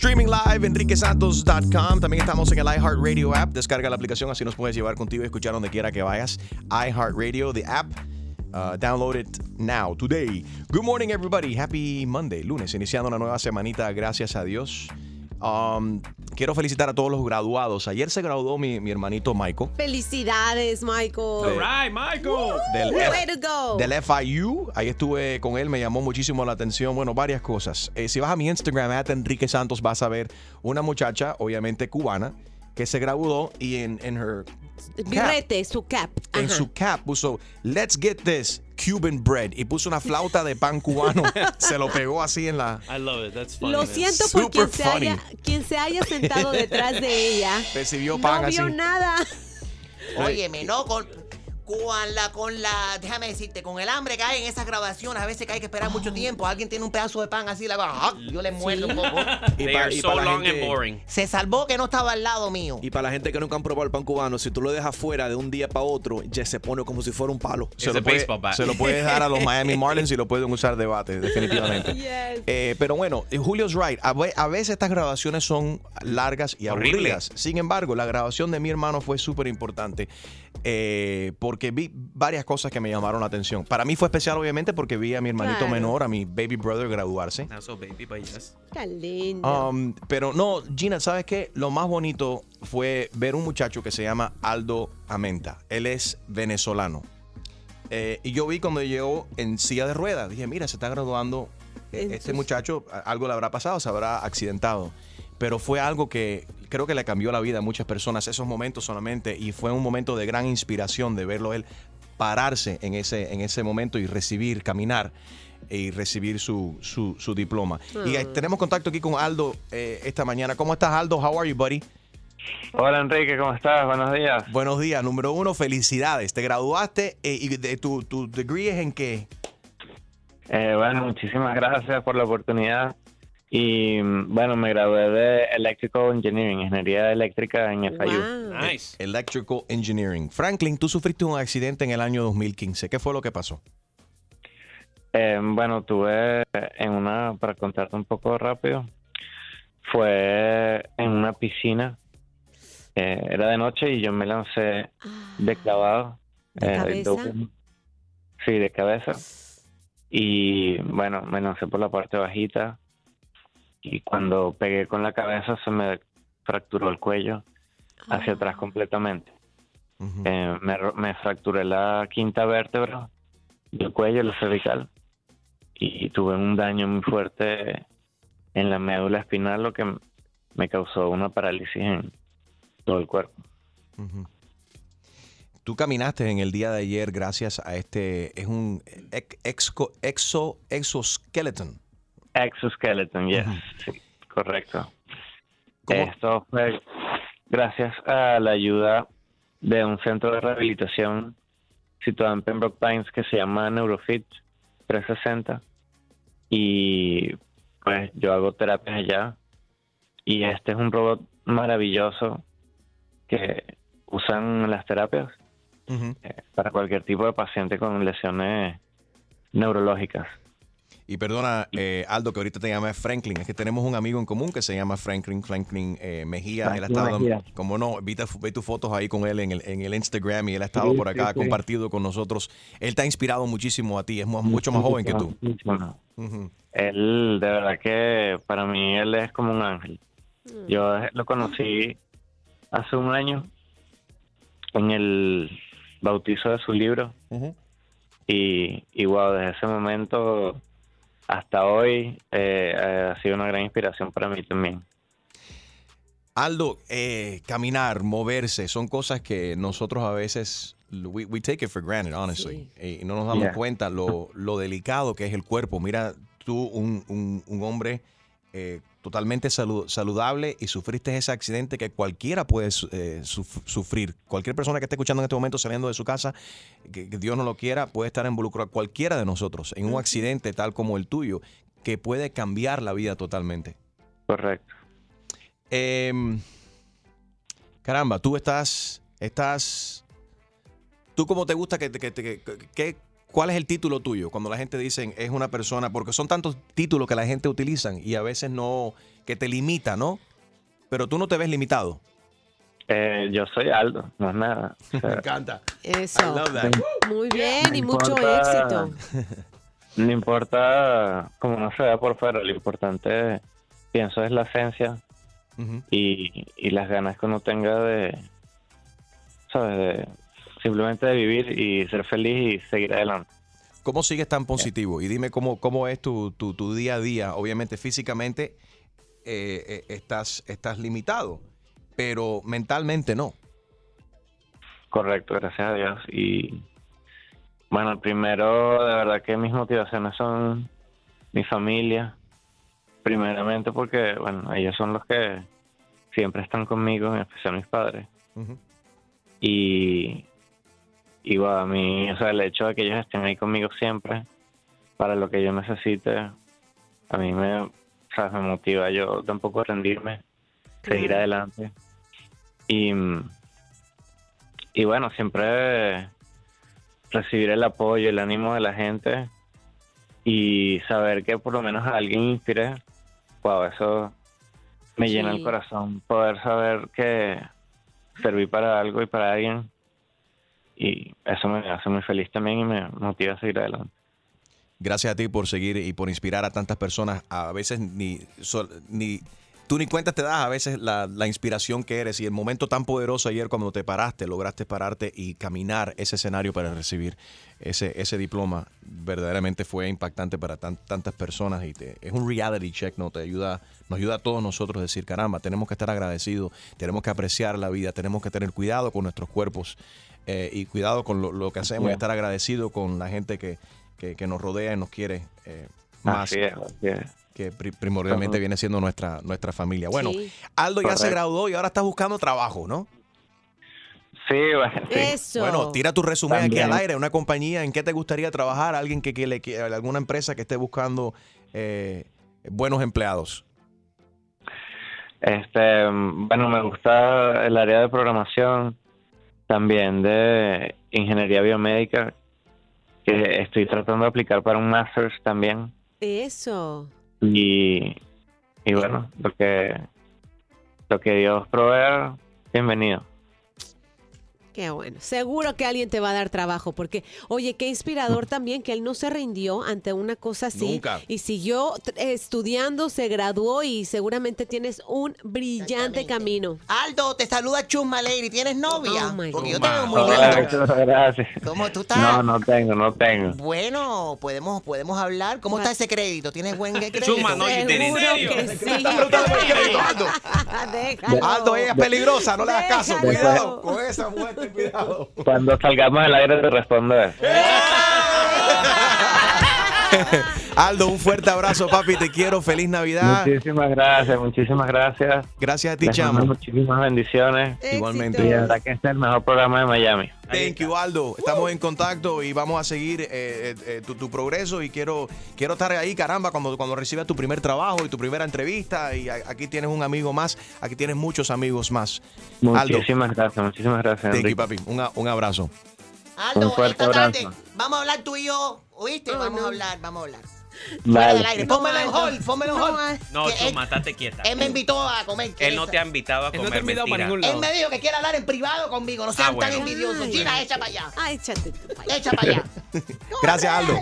Streaming live, enriquesantos.com. También estamos en el iHeartRadio app. Descarga la aplicación, así nos puedes llevar contigo y escuchar donde quiera que vayas. iHeartRadio, the app. Uh, download it now, today. Good morning, everybody. Happy Monday, lunes, iniciando una nueva semanita, gracias a Dios. Um, quiero felicitar a todos los graduados. Ayer se graduó mi, mi hermanito Michael. Felicidades, Michael. All right, Michael. Del, Way to go. del FIU. Ahí estuve con él, me llamó muchísimo la atención. Bueno, varias cosas. Eh, si vas a mi Instagram, at Enrique Santos, vas a ver una muchacha, obviamente cubana, que se graduó y en, en her Birrete, su cap. en Ajá. su cap puso Let's get this Cuban bread y puso una flauta de pan cubano. se lo pegó así en la. I love it. That's funny. Lo siento por quien se, haya, quien se haya sentado detrás de ella. Recibió pan no así. vio nada. Óyeme, no, con, con la, con la, déjame decirte, con el hambre que hay en esas grabaciones, a veces que hay que esperar mucho tiempo. Alguien tiene un pedazo de pan así, la ¡ah! yo le muerdo un poco. Y They pa- are y so pa' la long gente- and boring. Se salvó que no estaba al lado mío. Y para la gente que nunca han probado el pan cubano, si tú lo dejas fuera de un día para otro, ya se pone como si fuera un palo. It's Se lo, puede- se lo puedes dar a los Miami Marlins y lo pueden usar de bate, definitivamente. Yes. Eh, pero bueno, Julio's right. A, a veces estas grabaciones son largas y Horrible. aburridas. Sin embargo, la grabación de mi hermano fue súper importante eh, porque vi varias cosas que me llamaron la atención. Para mí fue especial, obviamente, porque vi a mi hermanito Claro. menor, a mi baby brother, graduarse. Not so baby, but yes. Qué lindo. Um, pero no, Gina, ¿sabes qué? Lo más bonito fue ver un muchacho que se llama Aldo Amenta. Él es venezolano. Eh, y yo vi cuando llegó en silla de ruedas. Dije, mira, se está graduando este muchacho. Algo le habrá pasado, se habrá accidentado. Pero fue algo que creo que le cambió la vida a muchas personas esos momentos solamente. Y fue un momento de gran inspiración de verlo él pararse en ese, en ese momento y recibir, caminar y recibir su, su, su diploma. Y eh, tenemos contacto aquí con Aldo eh, esta mañana. ¿Cómo estás, Aldo? How are you, buddy? Hola Enrique, ¿cómo estás? Buenos días. Buenos días. Número uno, felicidades. Te graduaste eh, y de, tu, tu degree es en qué? Eh, bueno, muchísimas gracias por la oportunidad. Y bueno, me gradué de Electrical Engineering, Ingeniería Eléctrica en FIU. Wow. Nice. Electrical Engineering. Franklin, tú sufriste un accidente en el año 2015. ¿Qué fue lo que pasó? Eh, bueno, tuve en una, para contarte un poco rápido, fue en una piscina. Eh, era de noche y yo me lancé de clavado. ¿De eh, cabeza? sí, de cabeza. Y bueno, me lancé por la parte bajita. Y cuando pegué con la cabeza se me fracturó el cuello hacia atrás completamente. Ujú. Eh, me, fracturé la quinta vértebra del cuello, la cervical, y tuve un daño muy fuerte en la médula espinal, lo que me causó una parálisis en todo el cuerpo. Ujú. Tú caminaste en el día de ayer gracias a este, es un ex- exo, exoskeleton. Exoskeleton, yes, sí, correcto. ¿Cómo? Esto fue gracias a la ayuda de un centro de rehabilitación situado en Pembroke Pines que se llama Neurofit 360 y pues yo hago terapias allá y este es un robot maravilloso que usan las terapias eh, para cualquier tipo de paciente con lesiones neurológicas. Y perdona, eh, Aldo, que ahorita te llama Franklin. Es que tenemos un amigo en común que se llama Franklin, Franklin eh, Mejía. Él ha estado, Mejía. como no, vi, vi tus fotos ahí con él en el, en el Instagram y él ha estado Sí, por acá, sí, ha sí. compartido con nosotros. Él te ha inspirado muchísimo a ti, es mu- mucho más joven que tú. Muchísimo. Ujú. Él, de verdad que para mí él es como un ángel. Yo lo conocí hace un año en el bautizo de su libro y, y wow, desde ese momento hasta hoy eh, ha sido una gran inspiración para mí también. Aldo, eh, caminar, moverse, son cosas que nosotros a veces, we, we take it for granted, honestly. Eh, y no nos damos Yeah. cuenta lo, lo delicado que es el cuerpo. Mira, tú, un, un- un hombre eh, totalmente salu- saludable y sufriste ese accidente que cualquiera puede eh, suf- sufrir. Cualquier persona que esté escuchando en este momento saliendo de su casa, que, que Dios no lo quiera, puede estar involucrado cualquiera de nosotros en un accidente tal como el tuyo, que puede cambiar la vida totalmente. Correcto. Em, caramba, tú estás, estás, tú cómo te gusta que, que- que- ¿cuál es el título tuyo? Cuando la gente dice es una persona, porque son tantos títulos que la gente utilizan y a veces no, que te limita, ¿no? Pero tú no te ves limitado. Eh, yo soy Aldo, no es nada. O sea, encanta. Eso. I love that. Muy bien y mucho éxito. No importa cómo no se vea por fuera, lo importante, pienso, es la esencia y, y las ganas que uno tenga de, ¿sabes? De, simplemente de vivir y ser feliz y seguir adelante. ¿Cómo sigues tan positivo? Y dime cómo, cómo es tu, tu- tu día a día. Obviamente físicamente eh, eh, estás, estás limitado, pero mentalmente no. Correcto, gracias a Dios. Y bueno, primero, de verdad que mis motivaciones son mi familia, primeramente porque, bueno, ellos son los que siempre están conmigo, en especial mis padres. Ujú. Y, y bueno, a mí, o sea, el hecho de que ellos estén ahí conmigo siempre, para lo que yo necesite, a mí me, o sea, me motiva yo tampoco a rendirme, seguir adelante. Y, y bueno, siempre recibir el apoyo, el ánimo de la gente y saber que por lo menos a alguien inspiré, wow, eso me llena el corazón. Poder saber que serví para algo y para alguien y eso me hace muy feliz también y me motiva a seguir adelante. Gracias a ti por seguir y por inspirar a tantas personas. A veces ni, ni tú ni cuenta te das a veces la, la inspiración que eres y el momento tan poderoso ayer cuando te paraste, lograste pararte y caminar ese escenario para recibir ese, ese diploma, verdaderamente fue impactante para tan- tantas personas y te- es un reality check, ¿no? Te ayuda, nos ayuda a todos nosotros a decir, caramba, tenemos que estar agradecidos, tenemos que apreciar la vida, tenemos que tener cuidado con nuestros cuerpos eh, y cuidado con lo, lo que hacemos y Bien. estar agradecidos con la gente que, que, que nos rodea y nos quiere eh, más Así es, así es. que pri- primordialmente viene siendo nuestra, nutra familia. Bueno, Sí. Aldo ya se graduó y ahora está buscando trabajo, ¿no? Sí, bueno, sí. Eso. Bueno, tira tu resumen aquí También. al aire, una compañía, ¿en qué te gustaría trabajar? Alguien que, que le que- alguna empresa que esté buscando eh, buenos empleados. Este, mm, bueno, me gusta el área de programación, también de ingeniería biomédica, que estoy tratando de aplicar para un master's también. Eso. Y, y bueno, lo que, lo que Dios provee, bienvenido. Qué bueno. Seguro que alguien te va a dar trabajo, porque, oye, qué inspirador también que él no se rindió ante una cosa así. Nunca. Y siguió estudiando, se graduó y seguramente tienes un brillante camino. Aldo, te saluda Chusma Lady. ¿Tienes novia? Oh, my Porque yo God. te veo muy Chuma. lindo. Gracias. ¿Cómo tú estás? No, no tengo, no tengo. Bueno, podemos, podemos hablar. ¿Cómo está ese crédito? ¿Tienes buen crédito? Chuma, no, ¿en Seguro serio? que sí. Aldo. Aldo, ella es peligrosa, no le hagas caso. Cuidado con esa mujer, cuidado. Cuando salgamos al aire te responderé. Aldo, un fuerte abrazo, papi. Te quiero. Feliz Navidad. Muchísimas gracias, muchísimas gracias. Gracias a ti, Les chamo. muchísimas bendiciones. Igualmente. Y verdad que este es el mejor programa de Miami. Thank you, Aldo. Estamos en contacto y vamos a seguir eh, eh, eh, tu, tu progreso y quiero, quiero estar ahí, caramba, cuando, cuando recibas tu primer trabajo y tu primera entrevista y a- aquí tienes un amigo más, aquí tienes muchos amigos más. Aldo, Muchísimas gracias, muchísimas gracias. thank you, Enrique. papi. Un, un abrazo. Aldo, Un fuerte esta tarde abrazo. vamos a hablar tú y yo. ¿Oíste? Vamos no. a hablar, vamos a hablar. Fuera del aire. Vale. Pónmelo No, Aldo. hold, pónmelo en hold. No, Que Chuma, estate quieta. él me invitó a comer. Él no ¿qué te ha invitado a Él no comer te ha invitado para ningún Él me dijo que quiere hablar en privado conmigo. No sean Ah, bueno. tan envidiosos. Ay. China, echa para allá. Ah, échate tú pa' allá. Echa para allá. Gracias, Aldo.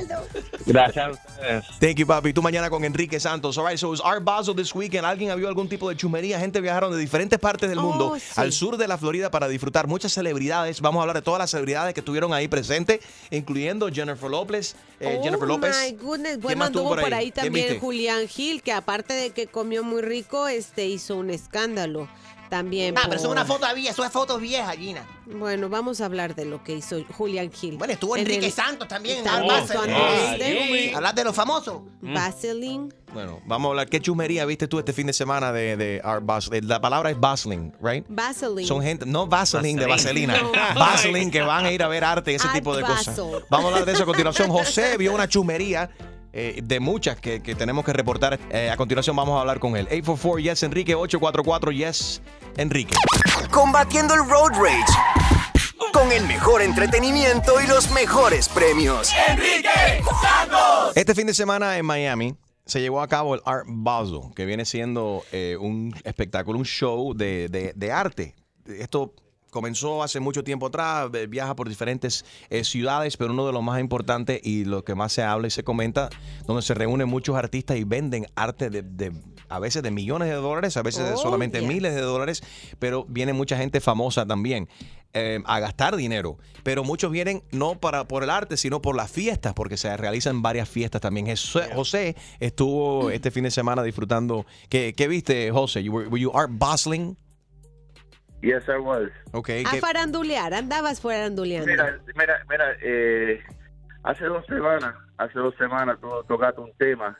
Gracias a ustedes. Thank you, papi. Tú mañana con Enrique Santos. All right, so it's Art Basel this weekend. ¿Alguien vio algún tipo de chumería? Gente viajaron de diferentes partes del Oh, mundo sí. al sur de la Florida para disfrutar. Muchas celebridades. Vamos a hablar de todas las celebridades que estuvieron ahí presentes, incluyendo Jennifer López. eh, Oh Jennifer López. my goodness. ¿Quién Bueno, anduvo por por ahí? ahí, ¿Quién también? Julián Gil, que aparte de que comió muy rico, este hizo un escándalo. También. Ah, pero eso es una por- foto vieja, eso es fotos viejas, Gina. Bueno, vamos a hablar de lo que hizo Julian Hill. Bueno, estuvo En Enrique el- Santos también. Hablar- de- Hablar de los famosos. Vaseline. Bueno, vamos a hablar. ¿Qué chusmería viste tú este fin de semana de, de Art Basel? La palabra es bustling, right? Vaseline. Son gente, no Vaseline de Vaseline. vaselina, No. Vaseline que van a ir a ver arte y ese Art tipo de cosas. Vamos a hablar de eso a continuación. José vio una chumería eh, de muchas que, que tenemos que reportar. Eh, a continuación vamos a hablar con él. 844 Yes Enrique, 844 Yes Enrique. Combatiendo el road rage. Con el mejor entretenimiento y los mejores premios. Este fin de semana en Miami se llevó a cabo el Art Basel, que viene siendo eh, un espectáculo, un show de, de- de arte. Esto comenzó hace mucho tiempo atrás, viaja por diferentes eh, ciudades, pero uno de los más importantes y lo que más se habla y se comenta, donde se reúnen muchos artistas y venden arte de, de- a veces de millones de dólares, a veces de Oh, solamente yes. miles de dólares, pero viene mucha gente famosa también eh, a gastar dinero. Pero muchos vienen no para por el arte, sino por las fiestas, porque se realizan varias fiestas también. José, José estuvo este fin de semana disfrutando. ¿Qué, qué viste, José? You were, were you art bustling? Yes, I was. Okay. A ¿qué- farandulear, andabas faranduleando. Mira, mira, mira, eh, hace dos semanas, hace dos semanas tú tocaste un tema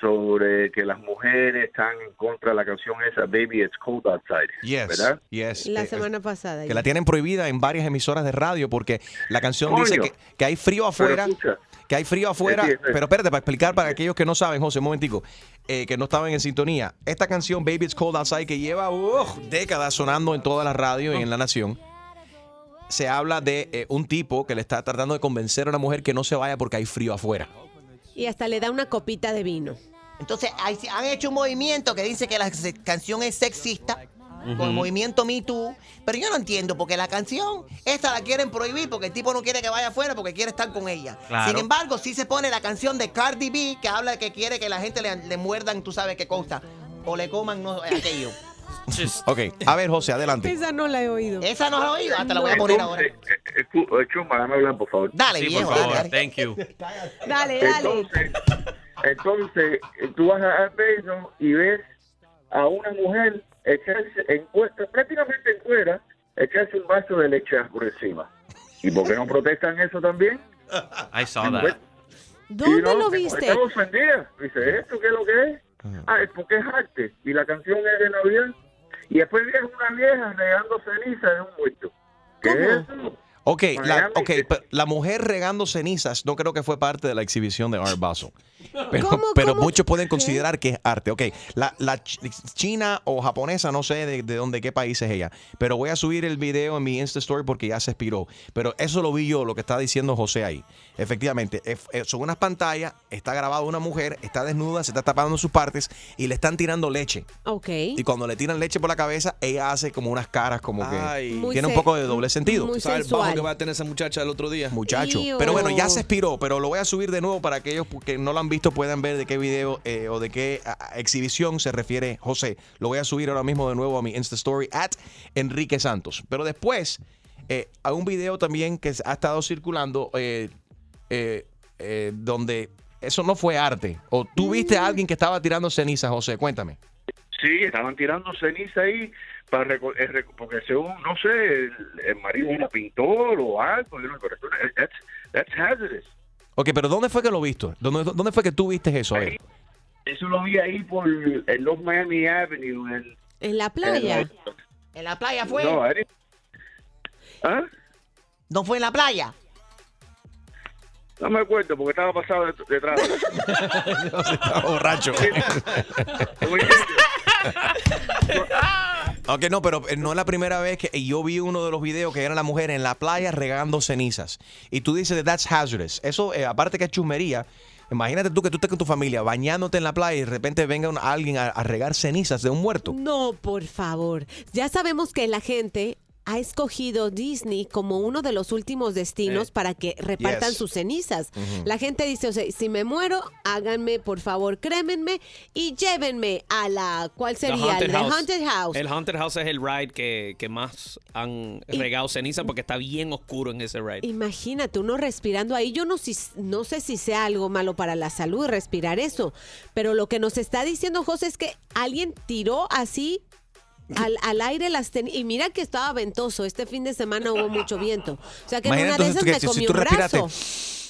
sobre que las mujeres están en contra de la canción esa, Baby It's Cold Outside. Yes, ¿Verdad? yes. La Eh, semana pasada. que la tienen prohibida en varias emisoras de radio porque la canción Coño. dice que, que hay frío afuera. Pero escucha, Que hay frío afuera, Sí, sí, sí. pero espérate, para explicar para aquellos que no saben, José, un momentico, eh, que no estaban en sintonía. Esta canción, Baby It's Cold Outside, que lleva décadas sonando en toda la radio y en la nación, se habla de eh, un tipo que le está tratando de convencer a una mujer que no se vaya porque hay frío afuera. Y hasta le da una copita de vino. Entonces, hay- han hecho un movimiento que dice que la canción es sexista. Con el movimiento Me Too. Pero yo no entiendo, porque la canción, esta la quieren prohibir porque el tipo no quiere que vaya afuera porque quiere estar con ella. Claro. Sin embargo, sí se pone la canción de Cardi B que habla de que quiere que la gente le, le muerdan, tú sabes qué cosa. O le coman no, aquello. Ok, a ver, José, adelante. Esa no la he oído. Esa no la he oído, hasta la voy a poner ahora. entonces, eh, eh, eh, Chuma, déjame hablar, por favor. Dale, sí, por viejo, favor. dale, dale. Thank you. Dale, dale. Entonces, entonces, eh, tú vas a Bezos y ves a una mujer echarse en cuesta, prácticamente en cuera, echarse un vaso de leche por encima. ¿Y por qué no protestan eso también? I saw Pues, that. ¿Dónde Y no, lo viste? Estaba ofendida. Dice, ¿esto qué es lo que es? Ah, es porque es arte. Y la canción es de Navidad. Y después viene una vieja regando ceniza de un muerto. ¿Qué ¿Cómo? es eso? Ok, la, Miami. ok, pero la mujer regando cenizas no creo que fue parte de la exhibición de Art Basel. Pero, ¿Cómo, pero cómo? muchos pueden ¿Qué? considerar que es arte. Ok, la, la ch- china o japonesa, no sé de, de dónde, qué país es ella. Pero voy a subir el video en mi Insta Story porque ya se expiró. Pero eso lo vi yo, lo que está diciendo José ahí. Efectivamente, son unas pantallas, está grabada una mujer, está desnuda, se está tapando sus partes y le están tirando leche. Ok. Y cuando le tiran leche por la cabeza, ella hace como unas caras como que Ay. Muy tiene un poco de doble sentido. muy ¿Sabes el bajo sensual. Que va a tener esa muchacha el otro día? Muchacho. Iu. Pero bueno, ya se expiró, pero lo voy a subir de nuevo para aquellos que no lo han visto puedan ver de qué video eh, o de qué a- a, exhibición se refiere José. Lo voy a subir ahora mismo de nuevo a mi Insta Story at Enrique Santos. Pero después, eh, hay un video también que ha estado circulando eh, eh, eh, donde eso no fue arte. O tú viste a alguien que estaba tirando cenizas, José, cuéntame. Sí, estaban tirando ceniza ahí para eh, porque según, no sé, el, el marido era pintor o algo, no- pero eso, that's, that's hazardous. Ok, pero ¿dónde fue que lo viste? ¿Dónde, dónde fue que tú viste eso? A ver. Eso lo vi ahí por el North Miami Avenue. En, En la playa. En la playa fue. no, No, ahí- ¿Ah? fue en la playa. No me acuerdo porque estaba pasado det- detrás. Estaba borracho. Ok, no, pero eh, no es la primera vez que yo vi uno de los videos que era la mujer en la playa regando cenizas. Y tú dices, that's hazardous. Eso, eh, aparte que es chusmería, imagínate tú que tú estés con tu familia bañándote en la playa y de repente venga alguien a regar cenizas de un muerto. No, por favor. Ya sabemos que la gente ha escogido Disney como uno de los últimos destinos Eh. para que repartan Yes. sus cenizas. La gente dice, o sea, si me muero, háganme, por favor, crémenme y llévenme a la, ¿cuál The sería? Haunted El House. Haunted House. El Haunted House es el ride que, que más han Y- regado ceniza porque está bien oscuro en ese ride. Imagínate, uno respirando ahí. Yo no, si- no sé si sea algo malo para la salud respirar eso, pero lo que nos está diciendo José es que alguien tiró así al, al aire las tenía. Y mira que estaba ventoso. Este fin de semana hubo mucho viento. O sea que en una de esas me comí tú un respiraste, brazo.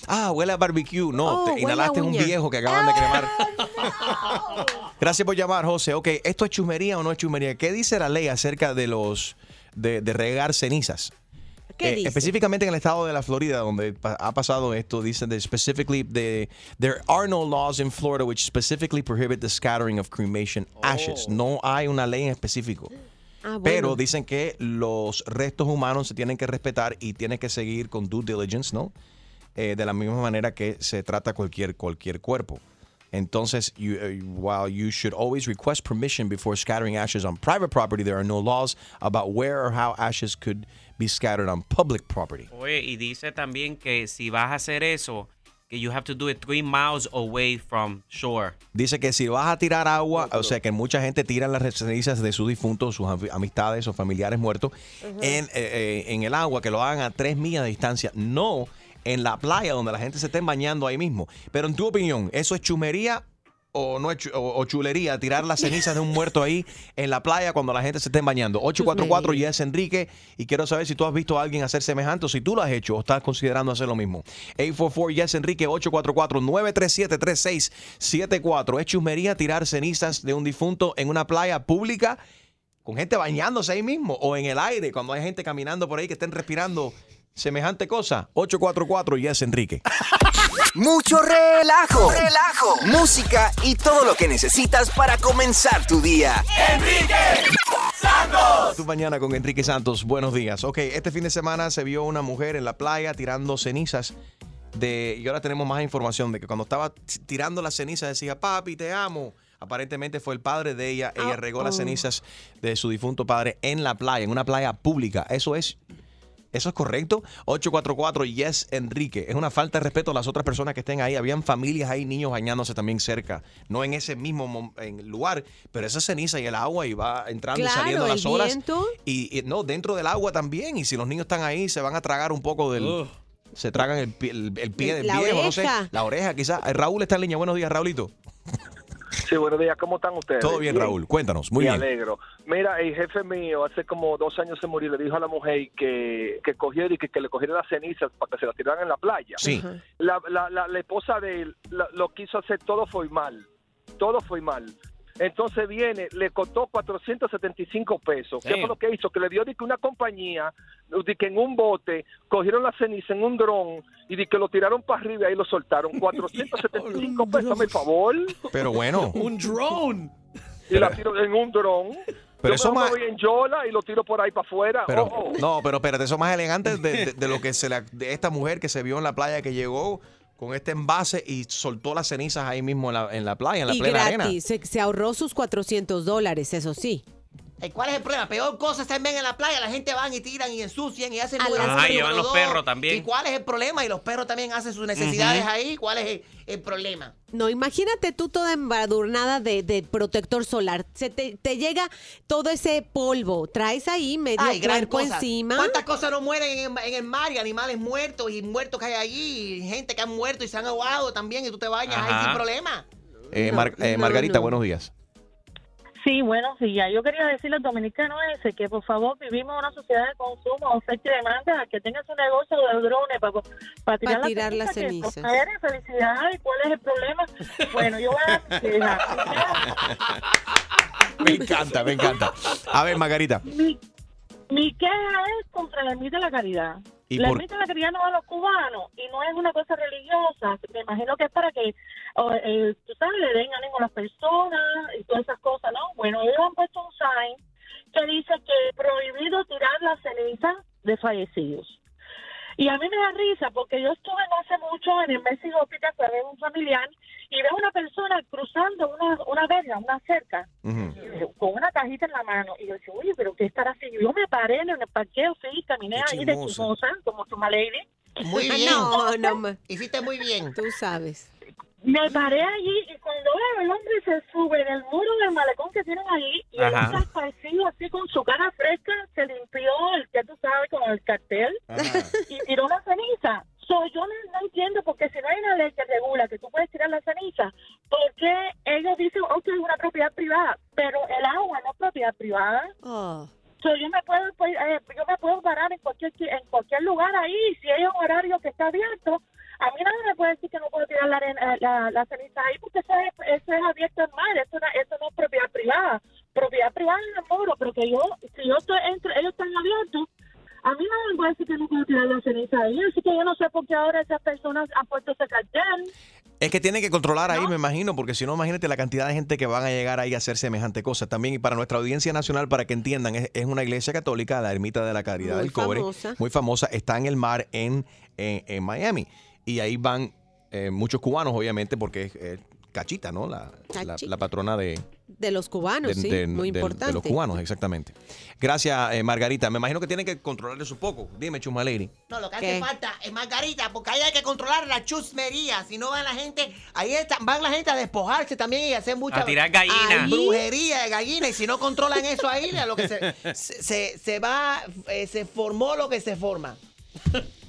ah, huele a barbecue. No, Oh, te inhalaste un viejo que acaban de quemar. Gracias por llamar, José. Ok, ¿esto es chumería o no es chumería? ¿Qué dice la ley acerca de los de, de regar cenizas? ¿Qué Eh, dice? específicamente en el estado de la Florida, donde pa- ha pasado esto, dicen de specifically there are no laws in Florida which specifically prohibit the scattering of cremation ashes. No hay una ley en específico. Ah, bueno. Pero dicen que los restos humanos se tienen que respetar y tienen que seguir con due diligence, ¿no? Eh, de la misma manera que se trata cualquier, cualquier cuerpo. Entonces, you, uh, while you should always request permission before scattering ashes on private property, there are no laws about where or how ashes could be scattered on public property. Oye, y dice también que si vas a hacer eso, que you have to do it three miles away from shore. Dice que si vas a tirar agua, o sea que mucha gente tira las cenizas de sus difuntos, sus am- amistades o familiares muertos en, eh, eh, en el agua, que lo hagan a tres millas de distancia, no en la playa donde la gente se esté bañando ahí mismo. Pero en tu opinión, ¿eso es chumería o no es o, o chulería tirar las cenizas de un muerto ahí en la playa cuando la gente se esté bañando? 844 Yes Enrique y quiero saber si tú has visto a alguien hacer semejante o si tú lo has hecho o estás considerando hacer lo mismo. 844 Yes Enrique 844 937 3674. ¿Es chumería tirar cenizas de un difunto en una playa pública? con gente bañándose ahí mismo o en el aire cuando hay gente caminando por ahí que estén respirando semejante cosa. 844 Yes Enrique. Mucho relajo. Relajo. Música y todo lo que necesitas para comenzar tu día. Enrique Santos. Tu mañana con Enrique Santos. Buenos días. Ok, este fin de semana se vio una mujer en la playa tirando cenizas de y ahora tenemos más información de que cuando estaba tirando las cenizas decía, "Papi, te amo." Aparentemente fue el padre de ella. Ella regó las oh. cenizas de su difunto padre en la playa, en una playa pública. Eso es ¿Eso es correcto? 844 Yes Enrique. Es una falta de respeto a las otras personas que estén ahí. Habían familias ahí, niños bañándose también cerca. No en ese mismo en lugar, pero esa ceniza y el agua y va entrando Claro, y saliendo el las horas. viento. Y, y no, dentro del agua también. Y si los niños están ahí, se van a tragar un poco del. Se tragan el pie, el, el pie del La viejo, no sé. oreja. La oreja, quizás. Eh, Raúl está en línea. Buenos días, Raulito. Sí, buenos días. ¿Cómo están ustedes? Todo bien, Raúl. Cuéntanos. Muy Me bien. alegro. Mira, el jefe mío hace como dos años se murió. Le dijo a la mujer que, que cogiera y que, que le cogiera las cenizas para que se las tiraran en la playa. Sí. La, la, la, la esposa de él la- lo quiso hacer todo fue mal. Todo fue mal. Entonces viene, le costó 475 pesos. ¿Qué Damn. fue lo que hizo? Que le dio de que una compañía, de que en un bote, cogieron la ceniza en un dron y de que lo tiraron para arriba y ahí lo soltaron. 475 pesos, hazme el favor. Pero bueno. Un drone. Y la tiro en un dron. Pero Yo eso más- me voy en Yola y lo tiro por ahí para afuera. Pero, no, pero espérate, eso es más elegante de, de- de lo que se le, de esta mujer que se vio en la playa que llegó con este envase y soltó las cenizas ahí mismo en la, en la playa, en la y plena arena. gratis. Se, se ahorró sus 400 dólares, eso sí. Eh, ¿Cuál es el problema? Peor cosa es también en la playa. La gente van y tiran y ensucian y hacen A número las- uno, Ajá, número llevan los dos. perros también. ¿Y cuál es el problema? Y los perros también hacen sus necesidades ahí. ¿Cuál es el, el problema? No, imagínate tú toda embadurnada de, de protector solar. Se te, te llega todo ese polvo. Traes ahí medio Ay, gran cosa. encima. ¿Cuántas cosas no mueren en, el- en el mar? Y animales muertos y muertos que hay allí. Y gente que han muerto y se han ahogado también. Y tú te bañas ahí sin problema. Eh, No, Mar- eh, no, Margarita, no. buenos días. Sí, buenos días. Yo quería decirle al dominicano ese que por favor vivimos en una sociedad de consumo, oferta y demanda, que tenga su negocio de drones para, para tirar, Pa' tirar la las ceniza, que cenizas. prospere, felicidades. ¿Cuál es el problema? Bueno, yo voy a. Me encanta, me encanta. A ver, Margarita. Mi, mi queja es contra la de la caridad. ¿Y la por- la va a los cubanos y no es una cosa religiosa. Me imagino que es para que, eh, tú sabes, le den ánimo a las personas y todas esas cosas, ¿no? Bueno, ellos han puesto un sign que dice que prohibido tirar las cenizas de fallecidos. Y a mí me da risa porque yo estuve no hace mucho en el Hospital para ver un familiar y veo una persona cruzando una, una verga, una cerca, con una cajita en la mano. Y yo decía, oye, pero ¿qué estará haciendo? Yo me paré en el parqueo, sí, caminé Qué ahí de chismosa. como tu lady. Muy bien. No, no, Hiciste muy bien. tú sabes. Me paré allí y cuando veo el hombre se sube en el muro del malecón que tienen ahí y él está esparcido así con su cara fresca, se limpió el que tú sabes con el cartel y tiró la ceniza. So, yo no, no entiendo porque si no hay una ley que regula que tú puedes tirar la ceniza, ¿por qué ellos dicen, ok, es una propiedad privada? Pero el agua no es propiedad privada. nada. So, yo me puedo pues, eh, yo me puedo parar en cualquier en cualquier lugar ahí si hay un horario que está abierto a mí nadie me puede decir que no puedo tirar la, arena- la, la ceniza ahí porque eso es, eso es abierto al mar eso, no- eso no es propiedad privada propiedad privada es el muro pero que yo si yo estoy entre ellos están abiertos a mí nadie me decir que no puedo tirar la ceniza ahí así que yo no sé por qué ahora esas personas han puesto ese cartel Es que tienen que controlar ahí, me imagino, porque si no, imagínate la cantidad de gente que van a llegar ahí a hacer semejante cosa. También, y para nuestra audiencia nacional, para que entiendan, es, es una iglesia católica, la Ermita de la Caridad Muy del Cobre, famosa. muy famosa, está en el mar en, en, en Miami. Y ahí van eh, muchos cubanos, obviamente, porque es eh, Cachita, ¿no? La, la- patrona de, De los cubanos, de- sí, de- muy de- importante. de los cubanos, exactamente. Gracias, eh, Margarita. Me imagino que tienen que controlar eso un poco. Dime, Chuma Lady. No, lo que ¿Qué? hace falta es Margarita, porque ahí hay que controlar la chusmería. Si no van la gente, ahí está- van la gente a despojarse también y a hacer mucha A tirar gallinas. Brujería de gallina. Y si no controlan eso ahí, a lo que se, se, se- se va, eh, se formó lo que se forma.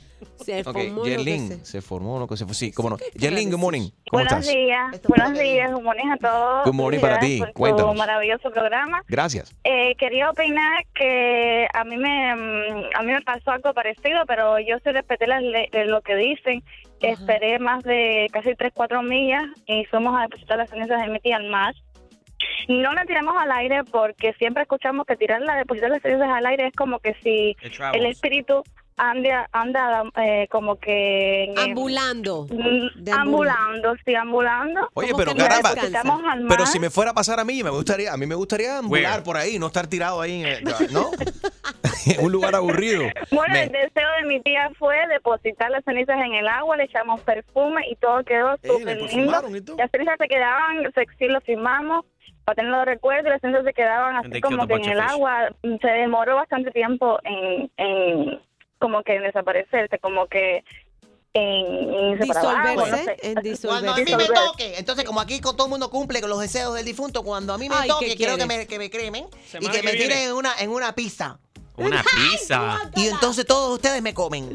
Se formó lo que Yerlin, se- se formó lo que se fue. Sí, cómo no. Yerlin, good morning. ¿Cómo Buenos estás? días, buenos días, good morning a todos. Good morning para ti, por cuéntanos. tu maravilloso programa. Gracias. Eh, quería opinar que a mí me mm, a mí me pasó algo parecido, pero yo sí respeté las de lo que dicen. Esperé más de casi 3, 4 millas y fuimos a depositar las cenizas de mi tía al mar. No la tiramos al aire porque siempre escuchamos que tirar la depositar las cenizas al aire es como que si el espíritu anda, anda eh, como que... en- Ambulando. Mm, De ambulando, sí, ambulando. Oye, pero caramba. Depositamos al mar. Pero si me fuera a pasar a mí, me gustaría, a mí me gustaría ambular Where? por ahí, no estar tirado ahí, en el- ¿no? en un lugar aburrido. Bueno, Me- el deseo de mi tía fue depositar las cenizas en el agua, le echamos perfume y todo quedó Eh, súper lindo. Las cenizas se quedaban, se- sí lo firmamos para tenerlo de recuerdo, y las cenizas se quedaban así como que en el fish. agua. Se demoró bastante tiempo en, en como que en desaparecerse, como que en, no Disolverse, sé. en Cuando a mí me disolverse. toque, entonces como aquí con todo el mundo cumple con los deseos del difunto, cuando a mí me Ay, toque, ¿qué quiero que me, que me cremen y que me tiren en una, en una pizza. Una pizza. Y entonces todos ustedes me comen.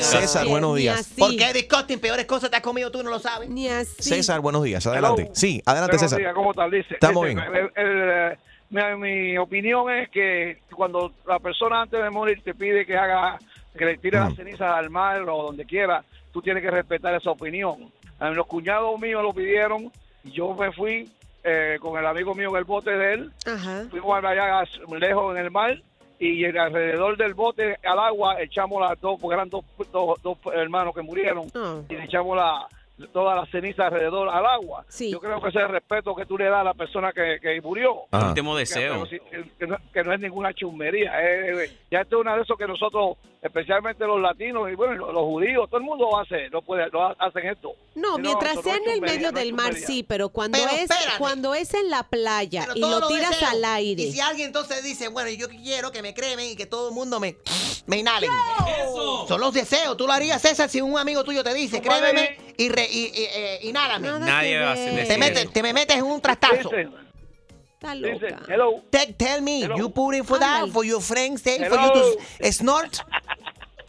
César, buenos días. Porque disgusting, peores cosas te has comido tú, no lo sabes. Ni así. César, buenos días. Adelante. Hello. Sí, adelante, Buenos César. días, ¿cómo estás? Dice, Estamos bien. el- el, mi, mi opinión es que cuando la persona antes de morir te pide que haga, que le tire las cenizas al mar o donde quiera, tú tienes que respetar esa opinión. A mí los cuñados míos lo pidieron, yo me fui eh, con el amigo mío en el bote de él, Ajá. fuimos allá lejos en el mar y alrededor del bote al agua echamos las dos, porque eran dos, dos, dos hermanos que murieron, Oh. y le echamos la, toda la ceniza alrededor al agua. Sí. Yo creo que ese es el respeto que tú le das a la persona que, que murió. Último Que, deseo. no, que no es ninguna chusmería. eh, eh, ya esto es una de esos que nosotros, especialmente los latinos y bueno, los, los judíos, todo el mundo hace, no puede, ha- hacen esto. No, mientras eso sea no en el medio no del mar, sí, pero cuando Pero es espérate. cuando es en la playa Pero y lo tiras al aire. Y si alguien entonces dice, bueno, yo quiero que me cremen y que todo el mundo me, me inhalen. Son los deseos. Tú lo harías, César, si un amigo tuyo te dice, crémeme y, re, y, y, eh, inhálame. Nada Nadie que va a hacer Te, eso. metes, te me metes en un trastazo. Está loca. hello, Te- tell me, Hello. you put in for that, for your friends, say, for you to snort.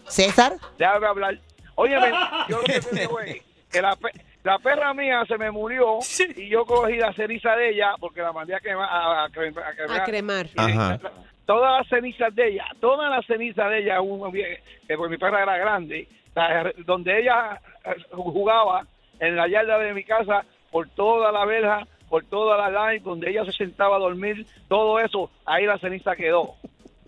César, déjame hablar. Óyeme, yo lo que te digo es que la, pe- la perra mía se me murió y yo cogí la ceniza de ella porque la mandé a quemar. A, a a cremar. A cremar. Y Ajá. la- todas las cenizas de ella, todas las cenizas de ella, un- porque mi perra era grande, donde ella eh, jugaba en la yarda de mi casa, por toda la verja, por toda la line, donde ella se sentaba a dormir, todo eso, ahí la ceniza quedó.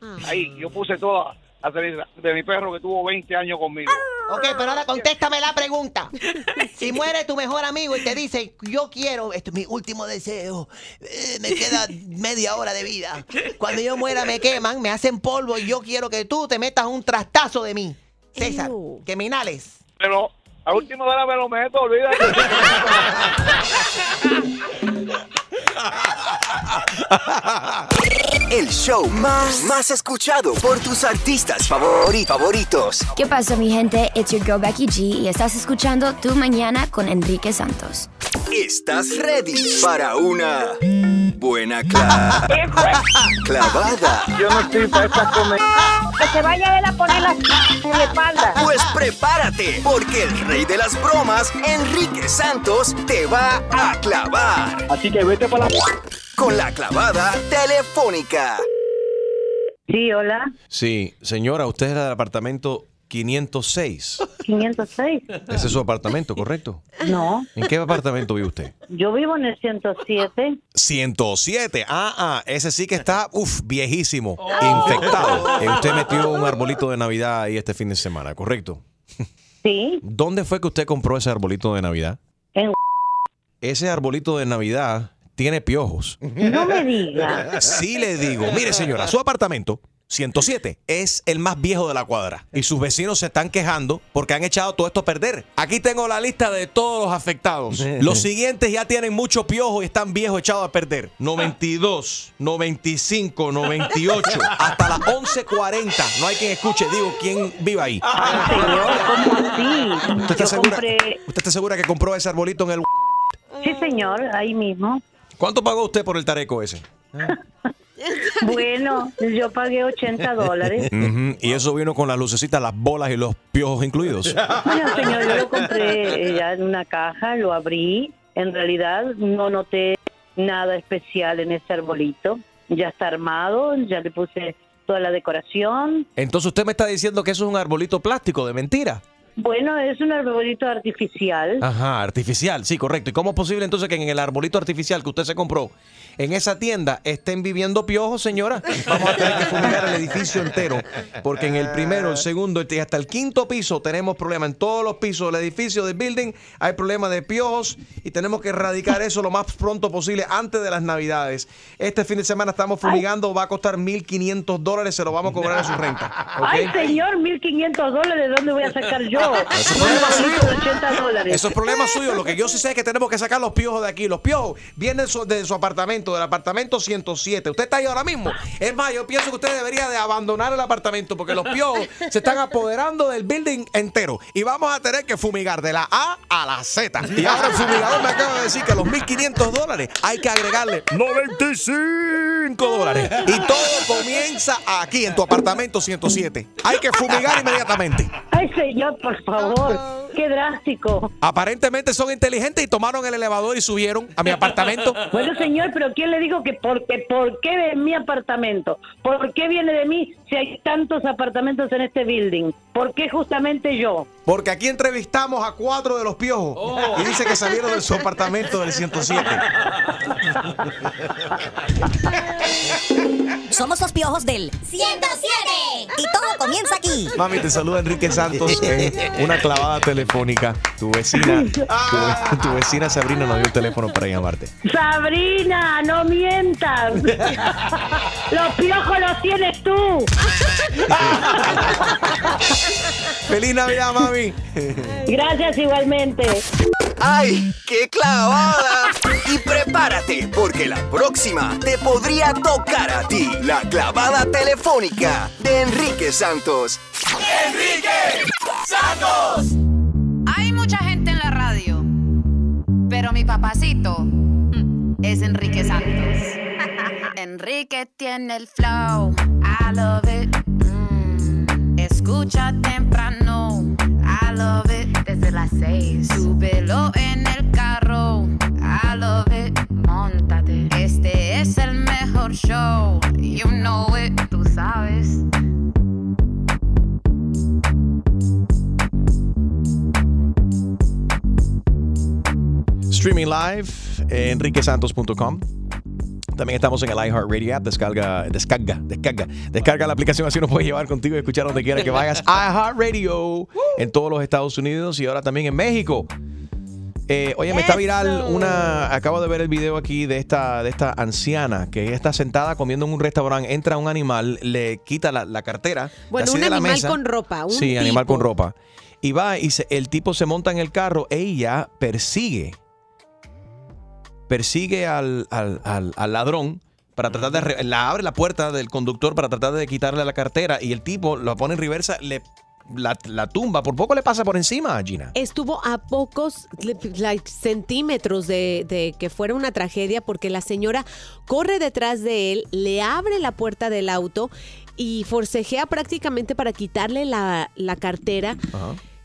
Ah. Ahí, yo puse toda la ceniza de mi perro que tuvo 20 años conmigo. Ok, pero ahora contéstame la pregunta. Si muere tu mejor amigo y te dice, yo quiero, esto es mi último deseo, eh, me queda media hora de vida. Cuando yo muera me queman, me hacen polvo y yo quiero que tú te metas un trastazo de mí. César, Ew. que me inhales. Pero a última hora me lo meto, olvídate. El show más, más escuchado por tus artistas favori- favoritos. ¿Qué pasa, mi gente? It's your girl Becky G y estás escuchando Tu Mañana con Enrique Santos. ¿Estás ready para una buena cla- clavada? Yo no estoy para esta comedia. Que se vaya a poner la en la espalda. Pues prepárate, porque el rey de las bromas, Enrique Santos, te va a clavar. Así que vete para la... con la clavada telefónica. Sí, hola. Sí, señora, usted es del apartamento 506. 506. Ese es su apartamento, ¿correcto? No, ¿En qué apartamento vive usted? yo vivo en el 107. 107. Ah, ah, ese sí que está, uff, viejísimo, infectado. Eh, usted metió un arbolito de Navidad ahí este fin de semana, ¿correcto? Sí. ¿Dónde fue que usted compró ese arbolito de Navidad? En Ese arbolito de Navidad tiene piojos. No me diga. Sí le digo. Mire, señora, su apartamento 107 es el más viejo de la cuadra y sus vecinos se están quejando porque han echado todo esto a perder. Aquí tengo la lista de todos los afectados. Los siguientes ya tienen mucho piojo y están viejos echados a perder. 92, 95, 98, hasta las 11:40. No hay quien escuche. Digo, ¿quién vive ahí? Señor, ¿cómo así? ¿Usted está, Yo segura, compré... ¿Usted está segura que compró ese arbolito en el... Sí, señor, ahí mismo. ¿Cuánto pagó usted por el tareco ese? Bueno, yo pagué 80 dólares. Y eso vino con las lucecitas, las bolas y los piojos incluidos. Bueno, señor, yo lo compré eh, ya en una caja, lo abrí. En realidad no noté nada especial en ese arbolito. Ya está armado, ya le puse toda la decoración. Entonces usted me está diciendo que eso es un arbolito plástico de mentira. Bueno, es un arbolito artificial. Ajá, artificial, sí, correcto. ¿Y cómo es posible entonces que en el arbolito artificial que usted se compró en esa tienda estén viviendo piojos, señora? Vamos a tener que fumigar el edificio entero, porque en el primero, el segundo y hasta el quinto piso tenemos problemas. En todos los pisos del edificio, del building, hay problemas de piojos y tenemos que erradicar eso lo más pronto posible antes de las navidades. Este fin de semana estamos fumigando, va a costar 1.500 dólares, se lo vamos a cobrar a su renta. Ay, señor, 1.500 dólares, ¿de dónde voy a sacar yo? Eso es problema suyo. de 80 dólares. Eso es problema suyo. Lo que yo sí sé es que tenemos que sacar los piojos de aquí. Los piojos vienen de su, de su apartamento, del apartamento 107. Usted está ahí ahora mismo. Es más, yo pienso que usted debería de abandonar el apartamento porque los piojos se están apoderando del building entero. Y vamos a tener que fumigar de la A a la Z. Y ahora el fumigador me acaba de decir que los 1.500 dólares hay que agregarle 95 dólares. Y todo comienza aquí, en tu apartamento 107. Hay que fumigar inmediatamente. Ay, señor, por favor, qué drástico. Aparentemente son inteligentes y tomaron el elevador y subieron a mi apartamento. Bueno, señor, pero ¿quién le dijo que por qué, por qué de mi apartamento? ¿Por qué viene de mí si hay tantos apartamentos en este building? ¿Por qué justamente yo? Porque aquí entrevistamos a cuatro de los piojos y dice que salieron de su apartamento del 107. Somos los piojos del 107. Y todo comienza aquí. Mami, te saluda Enrique Santos en una clavada telefónica. Tu vecina, tu, tu vecina Sabrina nos dio el teléfono para llamarte. Sabrina, no mientas. los piojos los tú. ¡Feliz Navidad, mami! Gracias igualmente. ¡Ay, qué clavada! Y prepárate, porque la próxima te podría tocar a ti. La clavada telefónica de Enrique Santos. ¡Enrique Santos! Hay mucha gente en la radio, pero mi papacito es Enrique Santos. Enrique tiene el flow, I love it. Mm, Escucha temprano, I love it. Desde las seis, súbelo en el carro, I love it. Montate, este es el mejor show, you know it, tú sabes. Streaming live, enriquesantos.com. También estamos en el iHeartRadio app. Descarga, descarga, descarga. Descarga la aplicación así nos puedes llevar contigo y escuchar donde quiera que vayas. iHeartRadio en todos los Estados Unidos y ahora también en México. Eh, oye, me está viral una. Acabo de ver el video aquí de esta, de esta anciana que está sentada comiendo en un restaurante. Entra un animal, le quita la, la cartera. Bueno, un de la animal mesa. con ropa, un sí, animal con ropa. Y va y se- el tipo se monta en el carro. Ella persigue persigue al, al- al- al ladrón para tratar de... La abre la puerta del conductor para tratar de quitarle la cartera y el tipo lo pone en reversa, le, la, la tumba. Por poco le pasa por encima a Gina. Estuvo a pocos like, centímetros de, de que fuera una tragedia porque la señora corre detrás de él, le abre la puerta del auto y forcejea prácticamente para quitarle la, la cartera.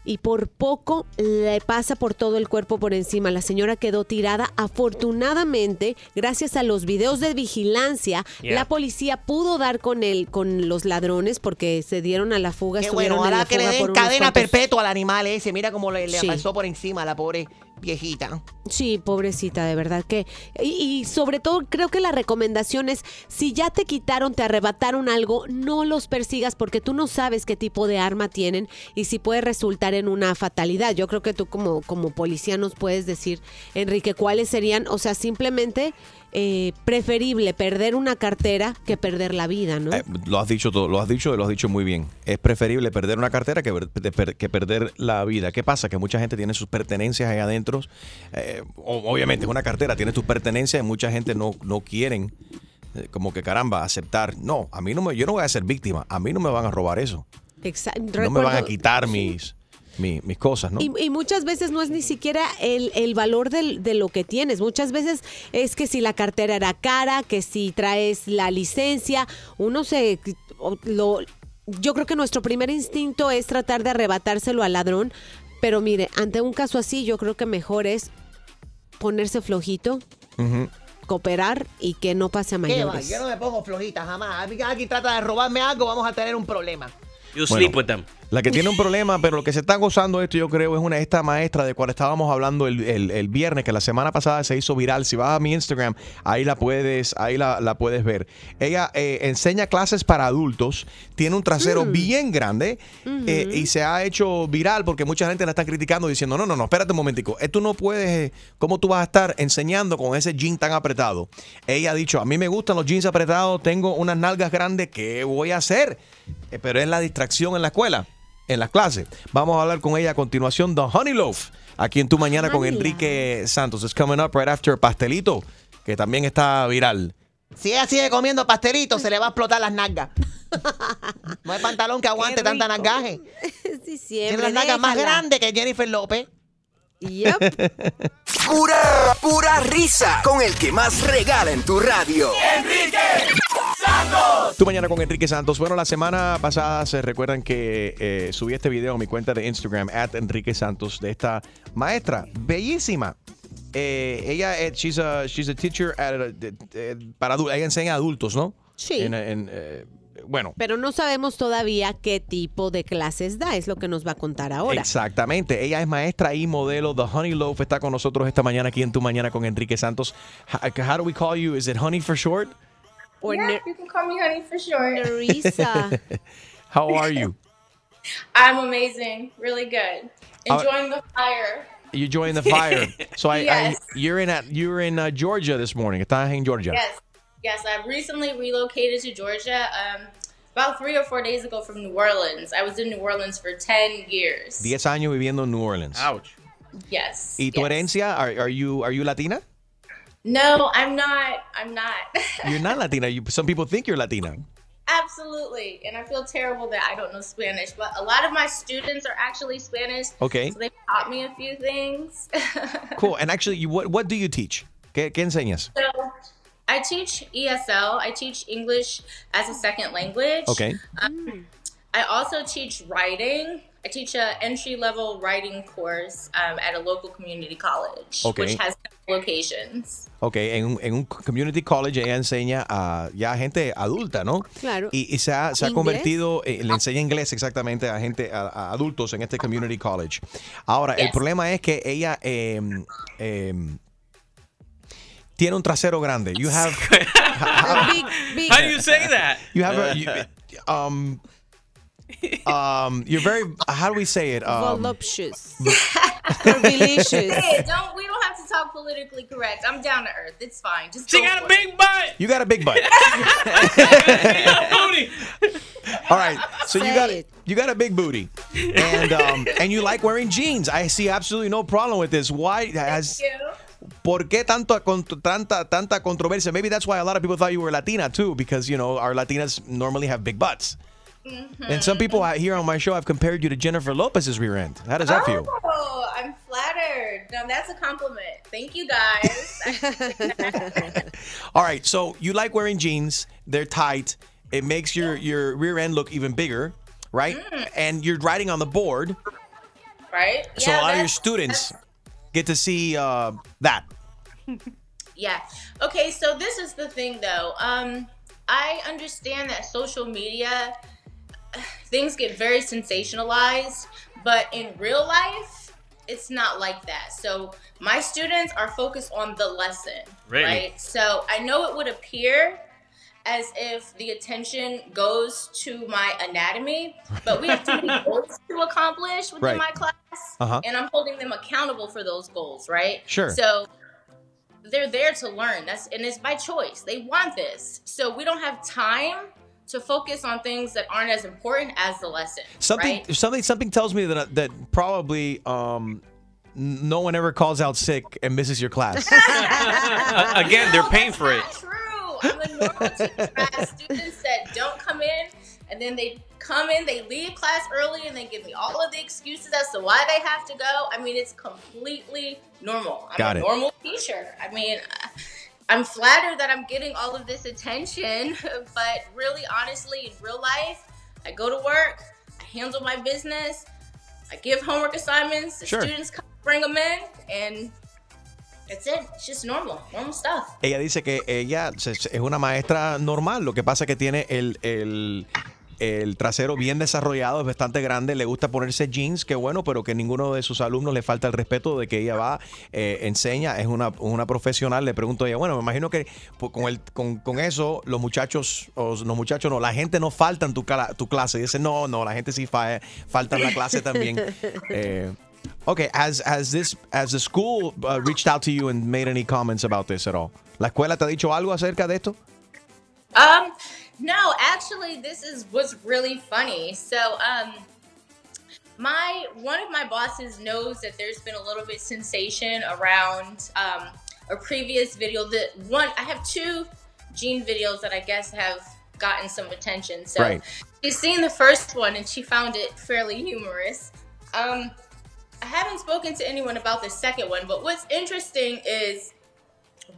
Y por poco le pasa por todo el cuerpo por encima. La señora quedó tirada. Afortunadamente, gracias a los videos de vigilancia, Yeah. la policía pudo dar con el, con los ladrones porque se dieron a la fuga. Qué bueno, ahora que le den cadena cuantos- perpetua al animal ese. Mira cómo le, le Sí. pasó por encima a la pobre viejita. Sí, pobrecita, de verdad que. Y, sobre todo, creo que la recomendación es: si ya te quitaron, te arrebataron algo, no los persigas porque tú no sabes qué tipo de arma tienen y si puede resultar en una fatalidad. Yo creo que tú, como, como policía, nos puedes decir, Enrique, cuáles serían, o sea, simplemente. Eh, preferible perder una cartera que perder la vida, ¿no? Eh, lo has dicho todo, lo has dicho y lo has dicho muy bien. Es preferible perder una cartera que, per- que perder la vida. ¿Qué pasa? Que mucha gente tiene sus pertenencias ahí adentro. Eh, obviamente es una cartera, tiene tus pertenencias y mucha gente no, no quieren como que caramba, aceptar. No, a mí no me, yo no voy a ser víctima. A mí no me van a robar eso. Exa- No me van a quitar mis, mi- mis cosas, ¿no? Y, y muchas veces no es ni siquiera el, el valor del- de lo que tienes. Muchas veces es que si la cartera era cara, que si traes la licencia, uno se... Lo, yo creo que nuestro primer instinto es tratar de arrebatárselo al ladrón, pero mire, ante un caso así yo creo que mejor es ponerse flojito, Ujú. cooperar y que no pase a mayores. Yo no me pongo flojita jamás. Alguien trata de robarme algo, vamos a tener un problema. You Bueno, sleep with them. La que tiene un problema, pero lo que se está gozando esto, yo creo, es una esta maestra de cual estábamos hablando el, el- el viernes, que la semana pasada se hizo viral. Si vas a mi Instagram, ahí la puedes, ahí la, la puedes ver. Ella eh, enseña clases para adultos, tiene un trasero bien grande eh, y se ha hecho viral porque mucha gente la está criticando diciendo, no, no, no, espérate un momentico, esto no puedes, eh, ¿cómo tú vas a estar enseñando con ese jean tan apretado? Ella ha dicho, a mí me gustan los jeans apretados, tengo unas nalgas grandes, ¿qué voy a hacer? Eh, pero es la distracción en la escuela, en las clases. Vamos a hablar con ella a continuación, The Honey Loaf, aquí en Tu Mañana con Enrique Santos. Es coming up right after Pastelito, que también está viral. Si ella sigue comiendo pastelitos, se le va a explotar las nalgas. No hay pantalón que aguante tanta nalgaje. sí, Tiene las nalgas más grandes que Jennifer López. Pura, pura risa con el que más regala en tu radio. Enrique Santos. Tu mañana con Enrique Santos. Bueno, la semana pasada se recuerdan que eh, subí este video a mi cuenta de Instagram, at Enrique Santos, de esta maestra bellísima. Eh, ella, eh, she's a, she's a teacher at a- de- de- para adultos. Ella enseña a adultos, ¿no? Sí. En- en, eh, bueno, Pero no sabemos todavía qué tipo de clases da, es lo que nos va a contar ahora. Exactamente. Ella es maestra y modelo. The Honey Loaf está con nosotros esta mañana aquí en Tu Mañana con Enrique Santos. How, how do we call you? Is it Honey for short? yeah, you can call me honey for short. Nerissa. How are you? I'm amazing, really good. Uh, Enjoying the fire. You joined the fire. So I, Yes. I you're in at you're in uh, Georgia this morning. Estás en Georgia. Yes, yes. I recently relocated to Georgia. Um, about three or four days ago from New Orleans. I was in New Orleans for ten years. 10 años viviendo en New Orleans. Ouch. Yes. ¿Y tu herencia? Are, are you are you Latina? No, I'm not. I'm not. You're not Latina. You, some people think you're Latina. Absolutely. And I feel terrible that I don't know Spanish, but a lot of my students are actually Spanish. Okay. So they taught me a few things. Cool. And actually, you, what what do you teach? ¿Qué, qué enseñas? So I teach ESL. I teach English as a second language. Okay. Um, I also teach writing. I teach a entry level writing course um, at a local community college, Okay. which has locations. Ok, en un, en un community college ella enseña a ya gente adulta, ¿no? Claro. Y, y se ha, se ha convertido, eh, le enseña inglés exactamente a gente, a, a adultos en este community college. Ahora, el problema es que ella eh, eh, tiene un trasero grande. You have, How do you say that? you have a, you- um, um, you're very, how do we say it? Um, Voluptuous. Curvilicious. Hey, don't we don't have to talk politically correct. I'm down to earth. It's fine. Just She go got for a big butt. You got a big butt. All right, so you got you got a big booty, and um, and you like wearing jeans. I see absolutely no problem with this. Why has ¿Por qué tanto, con- tanta, tanta controversia? Maybe that's why a lot of people thought you were Latina too, because you know our Latinas normally have big butts. And some people out here on my show have compared you to Jennifer Lopez's rear end. How does that feel? Oh, I'm flattered. No, that's a compliment. Thank you guys. All right, so you like wearing jeans. They're tight. It makes your, your rear end look even bigger, right? And you're riding on the board. right? So a lot of your students get to see uh, that. Yeah. Okay, so this is the thing though. Um I understand that social media things get very sensationalized, but in real life it's not like that. So my students are focused on the lesson, Really? right? So I know it would appear as if the attention goes to my anatomy, but we have too many goals to accomplish within Right. my class, Uh-huh. and I'm holding them accountable for those goals, right? Sure. So they're there to learn. That's and it's by choice. They want this, so we don't have time to focus on things that aren't as important as the lesson. Something, right? something, something tells me that that probably um, no one ever calls out sick and misses your class. Again, they're paying for it. True. I'm a normal teacher. Students that don't come in, and then they come in, they leave class early, and they give me all of the excuses as to why they have to go. I mean, it's completely normal. I'm Got a it. normal teacher. I mean, uh, I'm flattered that I'm getting all of this attention, but really, honestly, in real life, I go to work, I handle my business, I give homework assignments, the Sure. students come, bring them in, and that's it. It's just normal, normal stuff. Ella dice que ella es una maestra normal, lo que pasa es que tiene el, el- el trasero bien desarrollado, es bastante grande, le gusta ponerse jeans, que bueno, pero que ninguno de sus alumnos le falta el respeto de que ella va, eh, enseña, es una, una profesional. Le pregunto a ella, bueno, me imagino que pues, con, el, con, con eso los muchachos, o los muchachos no, la gente no falta en tu, cala- tu clase. Y dice, no, no, la gente sí fa- falta en la clase también. Eh, Okay, has has this has the school uh, reached out to you and made any comments about this at all? ¿La escuela te ha dicho algo acerca de esto? Um, no, actually, this is what's really funny. So, um, my one of my bosses knows that there's been a little bit sensation around um, a previous video. That one, I have two Gene videos that I guess have gotten some attention. So Right. she's seen the first one and she found it fairly humorous. Um, I haven't spoken to anyone about the second one, but what's interesting is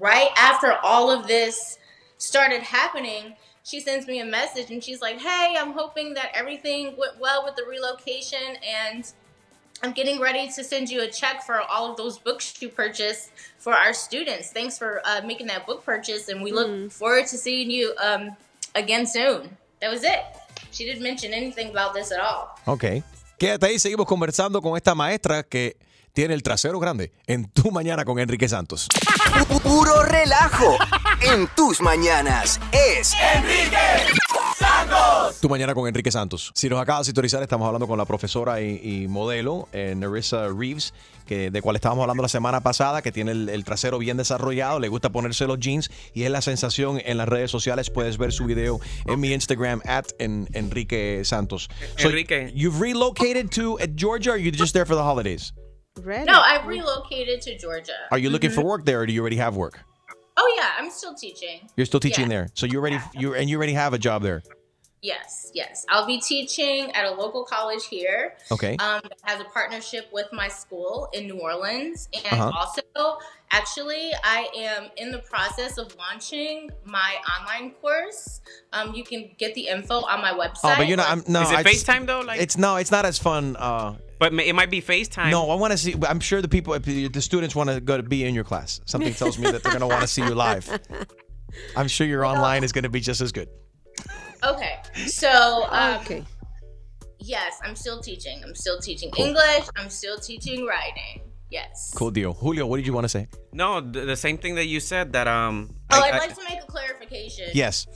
right after all of this started happening, she sends me a message and she's like, Hey, I'm hoping that everything went well with the relocation and I'm getting ready to send you a check for all of those books you purchased for our students. Thanks for uh, making that book purchase, and we look forward to seeing you um, again soon. That was it. She didn't mention anything about this at all. Ok. Quédate ahí, seguimos conversando con esta maestra que tiene el trasero grande en tu mañana con Enrique Santos. Puro relajo en tus mañanas es Enrique Santos. Tu mañana con Enrique Santos. Si nos acabas de sintonizar, estamos hablando con la profesora y, y modelo eh, Nerissa Reeves, que, de cual estábamos hablando la semana pasada, que tiene el, el trasero bien desarrollado, le gusta ponerse los jeans y es la sensación en las redes sociales. Puedes ver su video en mi Instagram, at en- Enrique Santos. So, Enrique. You've relocated to uh, Georgia or are you just there for the holidays? No, I relocated to Georgia. Are you looking for work there or do you already have work? Oh yeah, I'm still teaching. You're still teaching Yeah. there. So you already you and you already have a job there. Yes, yes. I'll be teaching at a local college here. Okay. Um, has a partnership with my school in New Orleans, and Uh-huh. also, actually, I am in the process of launching my online course. Um, you can get the info on my website. Oh, but you're not. I'm, no, Is it I FaceTime though? Like, It's no, it's not as fun. Uh, but it might be FaceTime. no, I want to see. I'm sure the people, the students, want to go to be in your class. Something tells me that they're going to want to see you live. I'm sure your online is going to be just as good. Okay, so um, Okay. yes, I'm still teaching. I'm still teaching Cool. English. I'm still teaching writing. Yes. Cool deal, Julio. What did you want to say? No, the, the same thing that you said that um. Oh, I- I'd I- like to make a clarification. Yes.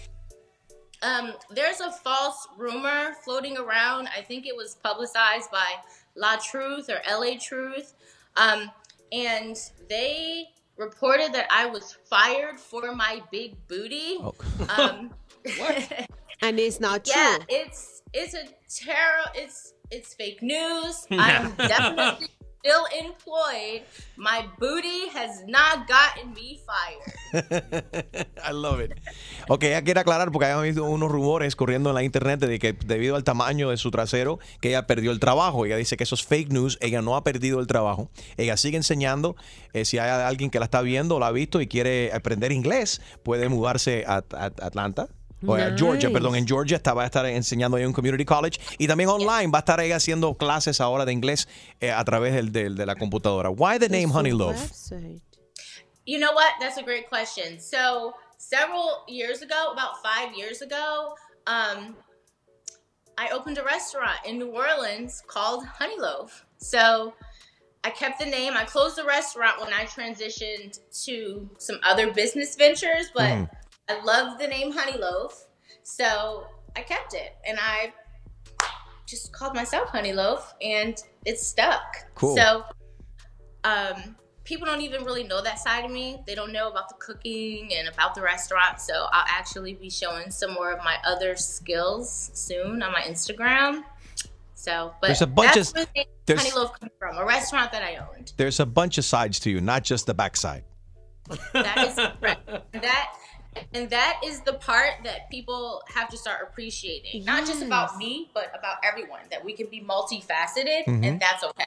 Um, there's a false rumor floating around. I think it was publicized by La Truth or LA Truth. Um, and they reported that I was fired for my big booty. Um, And it's not true. yeah, it's it's a terror. It's it's fake news. I'm definitely still employed. My booty has not gotten me fired. I love it. Ok, ella quiere aclarar porque hay habido unos rumores corriendo en la internet de que debido al tamaño de su trasero, que ella perdió el trabajo. Ella dice que eso es fake news. Ella no ha perdido el trabajo. Ella sigue enseñando. Eh, si hay alguien que la está viendo la ha visto y quiere aprender inglés, puede mudarse a- Atlanta. O, Georgia, Nice. perdón, en Georgia está, va a estar enseñando ahí en un community college y también online va a estar ella haciendo clases ahora de inglés eh, a través del, del- de la computadora. Why the name Honey Loaf? You know what? That's a great question. So several years ago, about five years ago, um, I opened a restaurant in New Orleans called Honey Loaf. So I kept the name. I closed the restaurant when I transitioned to some other business ventures, but Mm. I love the name Honey Loaf. So I kept it and I just called myself Honey Loaf and it's stuck. Cool. So um, people don't even really know that side of me. They don't know about the cooking and about the restaurant. So I'll actually be showing some more of my other skills soon on my Instagram. So, but There's a bunch that's of- where the name there's- Honey Loaf comes from, a restaurant that I owned. There's a bunch of sides to you, not just the backside. That is correct. That and that is the part that people have to start appreciating. Not just about me, but about everyone. That we can be multifaceted, Mhm. and that's okay.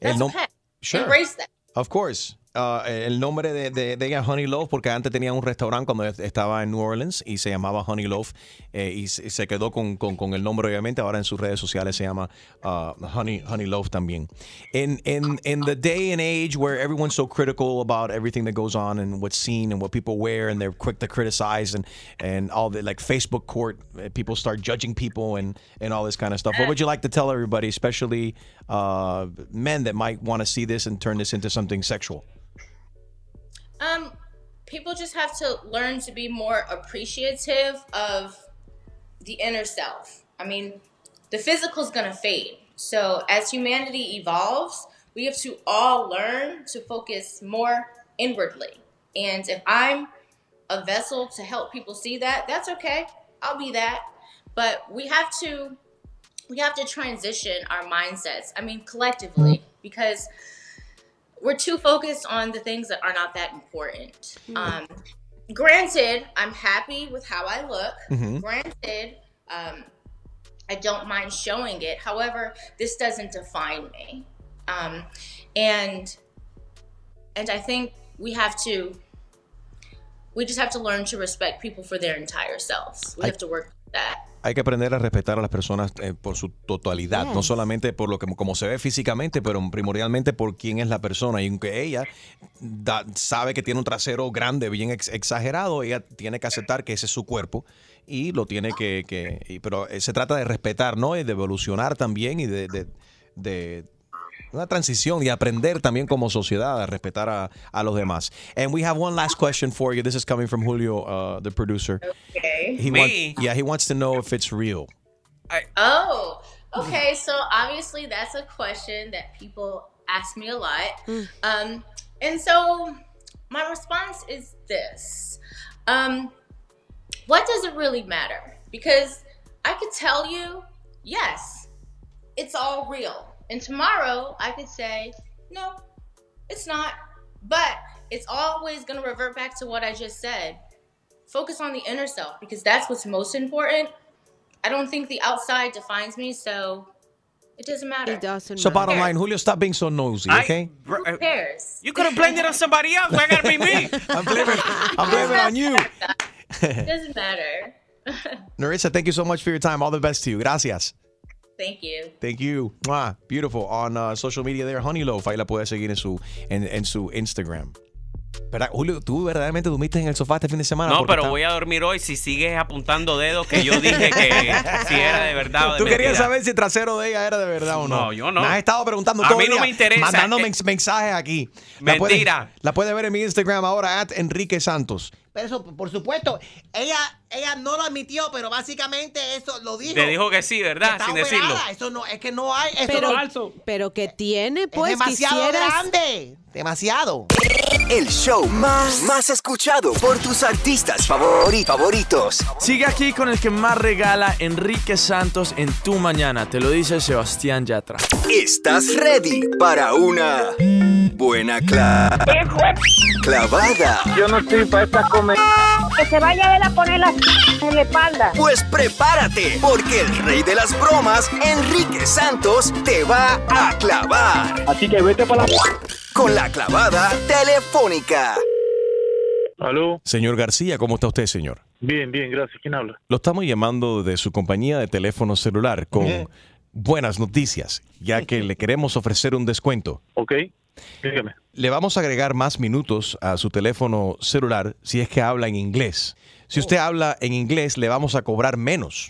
That's nom- okay. Sure. Embrace that. Of course. Uh, el nombre de, de, de ella Honey Loaf porque antes tenía un restaurante cuando estaba en New Orleans y se llamaba Honey Loaf eh, y se quedó con, con, con el nombre obviamente. Ahora en sus redes sociales se llama uh, Honey, Honey Loaf también. In, in, in the day and age where everyone's so critical about everything that goes on and what's seen and what people wear and they're quick to criticize and, and all the like Facebook court, uh, people start judging people and, and all this kind of stuff. What would you like to tell everybody, especially uh, men that might want to see this and turn this into something sexual? Um, people just have to learn to be more appreciative of the inner self. I mean, the physical is gonna fade. So as humanity evolves, we have to all learn to focus more inwardly. And if I'm a vessel to help people see that, that's okay. I'll be that. But we have to we have to transition our mindsets. I mean, collectively, because we're too focused on the things that are not that important. Um, granted, I'm happy with how I look. Mhm. Granted, um, I don't mind showing it. However, this doesn't define me. Um, and and I think we have to we just have to learn to respect people for their entire selves. We I- have to work with that. Hay que aprender a respetar a las personas eh, por su totalidad, no Yes. solamente por lo que como se ve físicamente, pero primordialmente por quién es la persona. Y aunque ella da- sabe que tiene un trasero grande, bien ex- exagerado, ella tiene que aceptar que ese es su cuerpo y lo tiene que, que- y- pero eh, se trata de respetar, ¿no? Y de evolucionar también y de, de- de una transición y aprender también como sociedad a respetar a, a los demás. And we have one last question for you. This is coming from Julio, uh, the producer. Okay. He Me? wants, yeah, he wants to know if it's real. Oh, okay. So obviously that's a question that people ask me a lot. Um, and so my response is this. Um, what does it really matter? Because I could tell you, yes, it's all real. And tomorrow I could say, no, it's not. But it's always going to revert back to what I just said. Focus on the inner self because that's what's most important. I don't think the outside defines me, so it doesn't matter. It doesn't So bottom line, Julio, stop being so nosy, okay? Who cares? You could have blamed it on somebody else. Why gotta be me? I'm blaming, I'm blaming it on you. It doesn't matter. Narissa, thank you so much for your time. All the best to you. Gracias. Thank you. Thank you. Mwah. Beautiful. On uh, social media there, Honey Loaf. Ahí la puedes seguir en su, en, en su Instagram. ¿Verdad? Julio, tú verdaderamente dormiste en el sofá este fin de semana. No, pero está- voy a dormir hoy si sigues apuntando dedos que yo dije que si era de verdad o de Tú querías mentira. saber si el trasero de ella era de verdad o no. No, yo no. Me has estado preguntando A todo mí no día, me interesa. Mandando Eh, mens- mensajes aquí. Mentira. La puedes ver en mi Instagram ahora, at Enrique Santos. Pero eso, por supuesto, ella, ella no lo admitió, pero básicamente eso lo dijo. Te dijo que sí, ¿verdad? Está Sin decirlo. operada. Eso no, es que no hay, eso Pero, no- pero que tiene, pues, es demasiado quisieras- grande. Demasiado. El show más, más escuchado por tus artistas favori- favoritos. Sigue aquí con el que más regala Enrique Santos en tu mañana. Te lo dice Sebastián Yatra. ¿Estás ready para una buena cla- clavada? Yo no estoy para esta comer. Que se vaya él a poner la en la espalda. Pues prepárate, porque el rey de las bromas, Enrique Santos, te va a clavar. Así que vete para la... Con la clavada telefónica. Señor García, ¿cómo está usted, señor? Bien, bien, gracias. ¿Quién habla? Lo estamos llamando de su compañía de teléfono celular con buenas noticias, ya que le queremos ofrecer un descuento. Ok, dígame. Le vamos a agregar más minutos a su teléfono celular si es que habla en inglés. Si usted habla en inglés, le vamos a cobrar menos.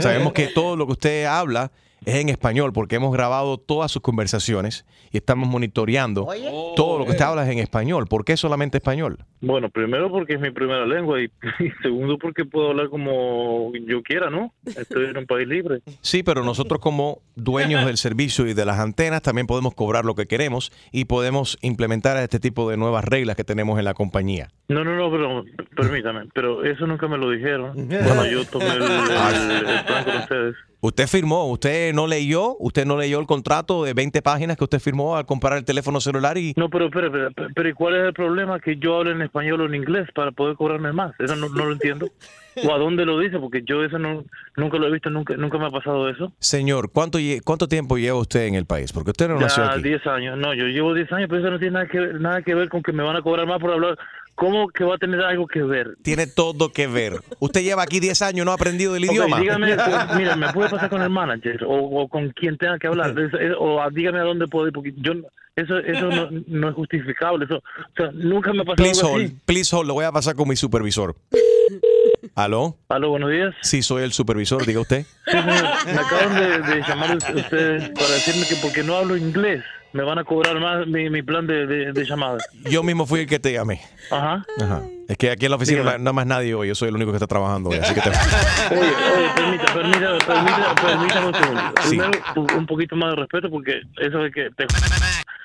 Sabemos que todo lo que usted habla es en español porque hemos grabado todas sus conversaciones y estamos monitoreando todo lo que usted habla es en español. ¿Por qué solamente español? Bueno, primero porque es mi primera lengua y, y segundo porque puedo hablar como yo quiera, ¿no? Estoy en un país libre. Sí, pero nosotros como dueños del servicio y de las antenas también podemos cobrar lo que queremos y podemos implementar este tipo de nuevas reglas que tenemos en la compañía. No, no, no, pero permítame, pero eso nunca me lo dijeron cuando yo tomé el, el- el plan con ustedes. Usted firmó, usted no leyó, usted no leyó el contrato de 20 páginas que usted firmó al comprar el teléfono celular y... No, pero, pero, pero, pero ¿y cuál es el problema? Que yo hable en español o en inglés para poder cobrarme más. Eso no, no lo entiendo. ¿O a dónde lo dice? Porque yo eso no, nunca lo he visto, nunca, nunca me ha pasado eso. Señor, ¿cuánto, ¿cuánto tiempo lleva usted en el país? Porque usted no nació Ya aquí. 10 años. No, yo llevo 10 años, pero eso no tiene nada que, ver, nada que ver con que me van a cobrar más por hablar. ¿Cómo que va a tener algo que ver? Tiene todo que ver. Usted lleva aquí 10 años, no ha aprendido el idioma. dígame, pues, mira, me puede pasar con el manager o, o con quien tenga que hablar, o dígame a dónde puedo ir, porque yo no- eso eso no, no es justificable, eso, o sea, nunca me ha pasado Please algo hold, así. please hold, lo voy a pasar con mi supervisor. ¿Aló? ¿Aló, buenos días? Sí, soy el supervisor, diga usted. Sí, señor, me acaban de, de llamar ustedes para decirme que porque no hablo inglés me van a cobrar más mi, mi plan de, de, de llamada. Yo mismo fui el que te llamé. Ajá. Ajá. Es que aquí en la oficina Dígame. no nada más nadie hoy, yo soy el único que está trabajando hoy, así que te... Oye, oye, permita, permita, permita, permítame un segundo. Sí. Primero, un- poquito más de respeto porque eso de que te...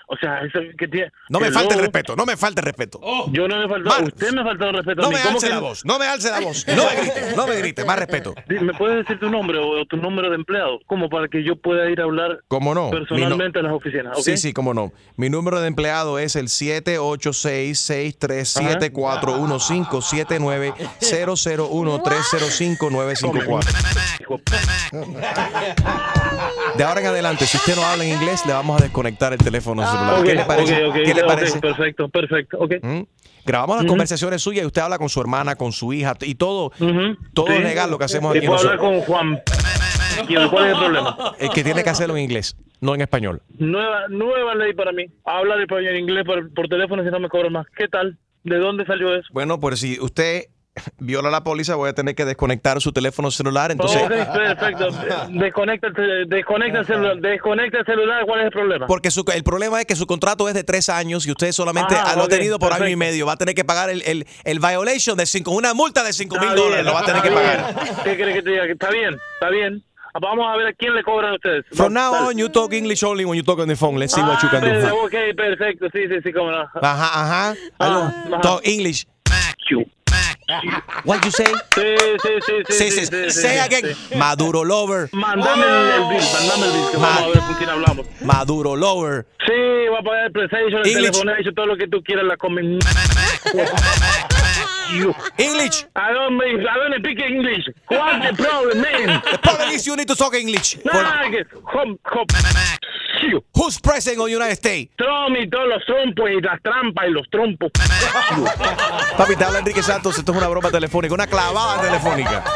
O sea, eso que tiene... No me falte el respeto, no me falte el respeto. Yo no me he faltado, Más. usted me ha faltado el respeto a No mí. me ¿Cómo alce que la no? voz, no me alce la voz, no me grite, no me grite, más respeto. ¿Me puedes decir tu nombre o, o tu número de empleado? Como para que yo pueda ir a hablar ¿Cómo no? personalmente a las oficinas. Sí, sí, cómo no. Mi número de empleado es el 786-637-415-79705-954. De ahora en adelante, si usted no habla en inglés, le vamos a desconectar el teléfono celular. Ok, ¿Qué le parece? ok, ok, ¿Qué le parece? perfecto, perfecto. ¿Mm? Grabamos las conversaciones suyas y usted habla con su hermana, con su hija y todo. Todo Sí. es legal lo que hacemos aquí. hablar con Juan. ¿Y ¿Cuál es el problema? El que tiene que hacerlo en inglés, no en español. Nueva, nueva ley para mí. Hablar español en inglés por, por teléfono si no me cobran más. ¿Qué tal? ¿De dónde salió eso? Bueno, pues si usted viola la póliza, voy a tener que desconectar su teléfono celular. Entonces, perfecto. Desconecta desconecta el celular. Desconecta el celular. ¿Cuál es el problema? porque su- el problema es que su contrato es de tres años y usted solamente Ah, lo ha tenido por año y medio. Va a tener que pagar el, el, el violation de cinco, una multa de cinco mil dólares. Lo va a tener que pagar. ¿Qué quiere que te diga? Está bien, está bien. Vamos a ver a quién le cobran a ustedes. From now on, you talk English only when you talk on the phone. Let's see what you Ah, can do. per- Ok, perfecto. Sí, sí, sí, cómo no. Ajá, ajá. Ajá. Talk English. What you say? Sí, sí, sí, sí. Sí, sí, sí, sí, Say sí, again. sí. Maduro lover. Mándame el, el bill, mándame el bill, que vamos a ver con quién hablamos. Maduro lover. Sí, va a pagar el PlayStation, el English. teléfono, hecho todo lo que tú quieras, la comen. English. I don't, I don't speak English. What's the problem, man? The problem is you need to talk English. Nah, que- hom- hom- you. Who's president of the United States? Trump y todos los trompos y las trampas y los trompos. Papi, te habla Enrique Santos. Esto es una broma telefónica, una clavada telefónica.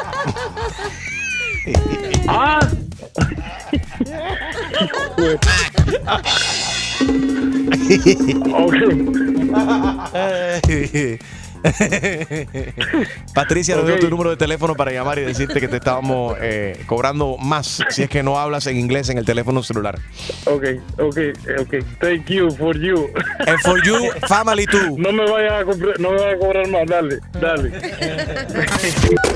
Ah. Patricia nos dio tu número de teléfono para llamar y decirte que te estábamos eh, cobrando más si es que no hablas en inglés en el teléfono celular. Ok, ok, ok. Thank you for you. And for you, family too. No me vayas a, no me vayas a cobrar más, dale, dale.